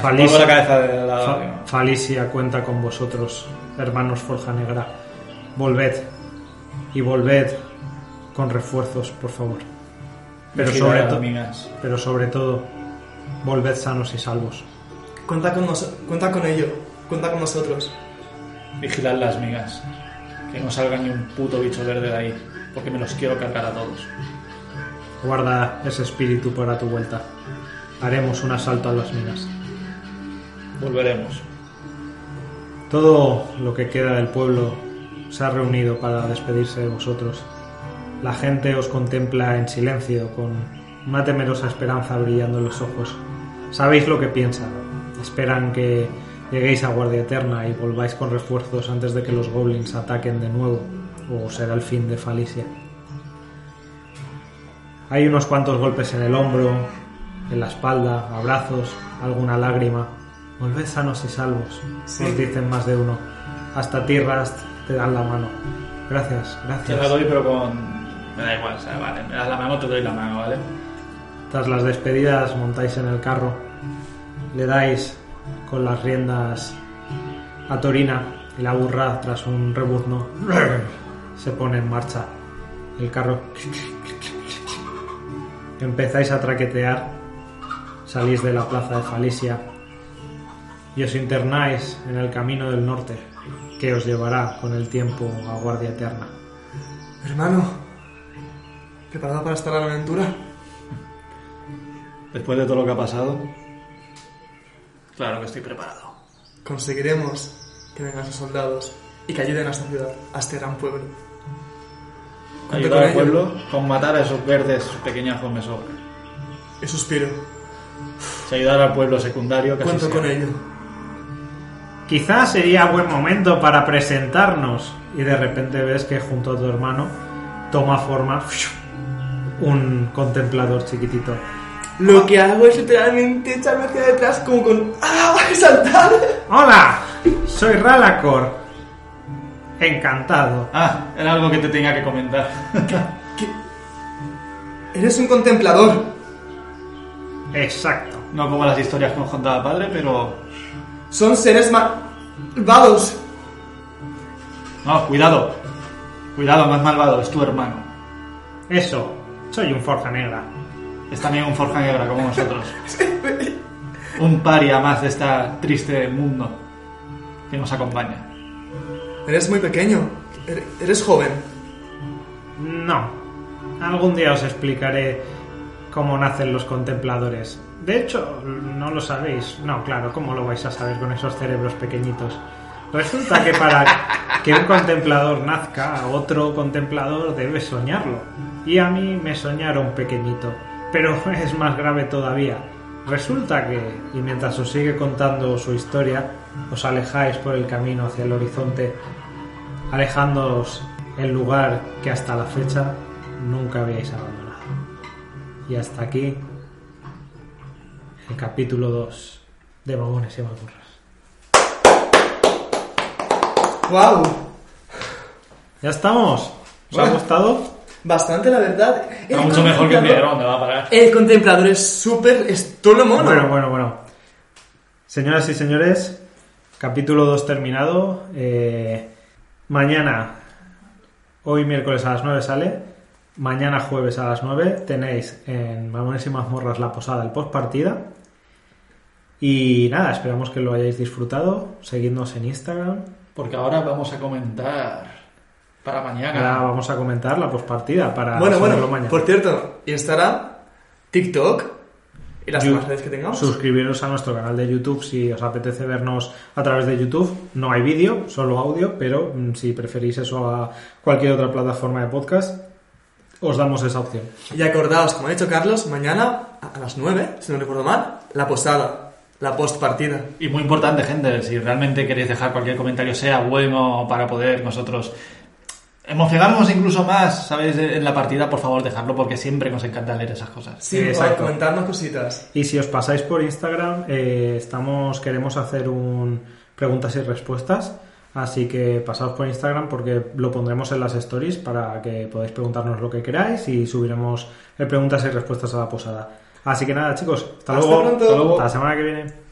Falicia. Pongo la cabeza de lado. Fa- Falicia cuenta con vosotros, hermanos Forja Negra. Volved. Y volved con refuerzos, por favor. Pero sobre, pero sobre todo, volved sanos y salvos. Cuenta con, nos- cuenta con ello. Cuenta con nosotros. Vigilad las migas. Que no salga ni un puto bicho verde de ahí. Porque me los quiero cargar a todos. Guarda ese espíritu para tu vuelta. Haremos un asalto a las minas. Volveremos. Todo lo que queda del pueblo se ha reunido para despedirse de vosotros. La gente os contempla en silencio, con una temerosa esperanza brillando en los ojos. Sabéis lo que piensan. Esperan que lleguéis a Guardia Eterna y volváis con refuerzos antes de que los goblins ataquen de nuevo, o será el fin de Falicia. Hay unos cuantos golpes en el hombro, en la espalda, abrazos, alguna lágrima. Volved sanos y salvos, Sí. os dicen más de uno. Hasta ti, Rast, te dan la mano. Gracias, Te la gracias. doy, pero con. Me da igual, o sea, vale. Me das la mano, te doy la mano, ¿vale? Tras las despedidas montáis en el carro, le dais con las riendas a Torina y la burra, tras un rebuzno, se pone en marcha. El carro Empezáis a traquetear, salís de la plaza de Falicia y os internáis en el camino del norte, que os llevará con el tiempo a Guardia Eterna. Hermano, ¿preparado para estar a la aventura? Después de todo lo que ha pasado, claro que estoy preparado. Conseguiremos que vengan sus soldados y que ayuden a esta ciudad, a este gran pueblo. Ayudar con al ello. pueblo con matar a esos verdes, sus pequeñajos me sobra. Y suspiro. Si ayudar al pueblo secundario, que así Cuento sea. con ello. Quizás sería buen momento para presentarnos y de repente ves que junto a tu hermano toma forma un contemplador chiquitito. Lo que hago es literalmente echarme hacia detrás como con... ¡Ah! ¡Voy a saltar! Hola, soy Ralacor. Encantado. Ah, era algo que te tenía que comentar. Eres un contemplador. Exacto. no como las historias que nos contaba padre, pero... Son seres malvados. No, cuidado. Cuidado, es malvado, es tu hermano. Eso, soy un Forja Negra. Es también un Forja Negra como nosotros. un paria más de este triste mundo que nos acompaña. Eres muy pequeño. Ere- Eres joven. No. Algún día os explicaré cómo nacen los contempladores. De hecho, no lo sabéis. No, claro, ¿cómo lo vais a saber con esos cerebros pequeñitos? Resulta que para que un contemplador nazca, otro contemplador debe soñarlo. Y a mí me soñaron pequeñito. Pero es más grave todavía. Resulta que, y mientras os sigue contando su historia, os alejáis por el camino hacia el horizonte alejándoos el lugar que hasta la fecha nunca habíais abandonado. Y hasta aquí el capítulo 2 de Mamones y Mazmorras. ¡Wow! ¿Ya estamos? ¿Os ha gustado? Bastante, la verdad. Está mucho mejor que el contemplador- dinero, ¿dónde va a parar? El contemplador es súper... Es todo lo mono. Bueno, bueno, bueno. Señoras y señores, capítulo 2 terminado. Eh, mañana, hoy miércoles a las 9 sale. Mañana jueves a las 9 tenéis en Mamones y Mazmorras la posada, el post partida. Y nada, esperamos que lo hayáis disfrutado. Seguidnos en Instagram. Porque ahora vamos a comentar para mañana. Ahora vamos a comentar la postpartida para bueno, bueno. mañana. Por cierto, Instagram, TikTok y las demás redes que tengamos. Suscribiros a nuestro canal de YouTube si os apetece vernos a través de YouTube. No hay vídeo, solo audio, pero mm, si preferís eso a cualquier otra plataforma de podcast, os damos esa opción. Y acordaos, como ha dicho Carlos, mañana a a las 9, si no recuerdo mal, la posada, la post partida. Y muy importante, gente, si realmente queréis dejar cualquier comentario, sea bueno para poder nosotros emocionarnos incluso más, ¿sabéis? En la partida, por favor, dejadlo porque siempre nos encanta leer esas cosas. Sí, Exacto. cositas. Y si os pasáis por Instagram, eh, estamos queremos hacer un preguntas y respuestas. Así que pasaos por Instagram porque lo pondremos en las stories para que podáis preguntarnos lo que queráis y subiremos eh, preguntas y respuestas a la posada. Así que nada, chicos, hasta, Hasta luego. pronto. Hasta luego. Hasta la semana que viene.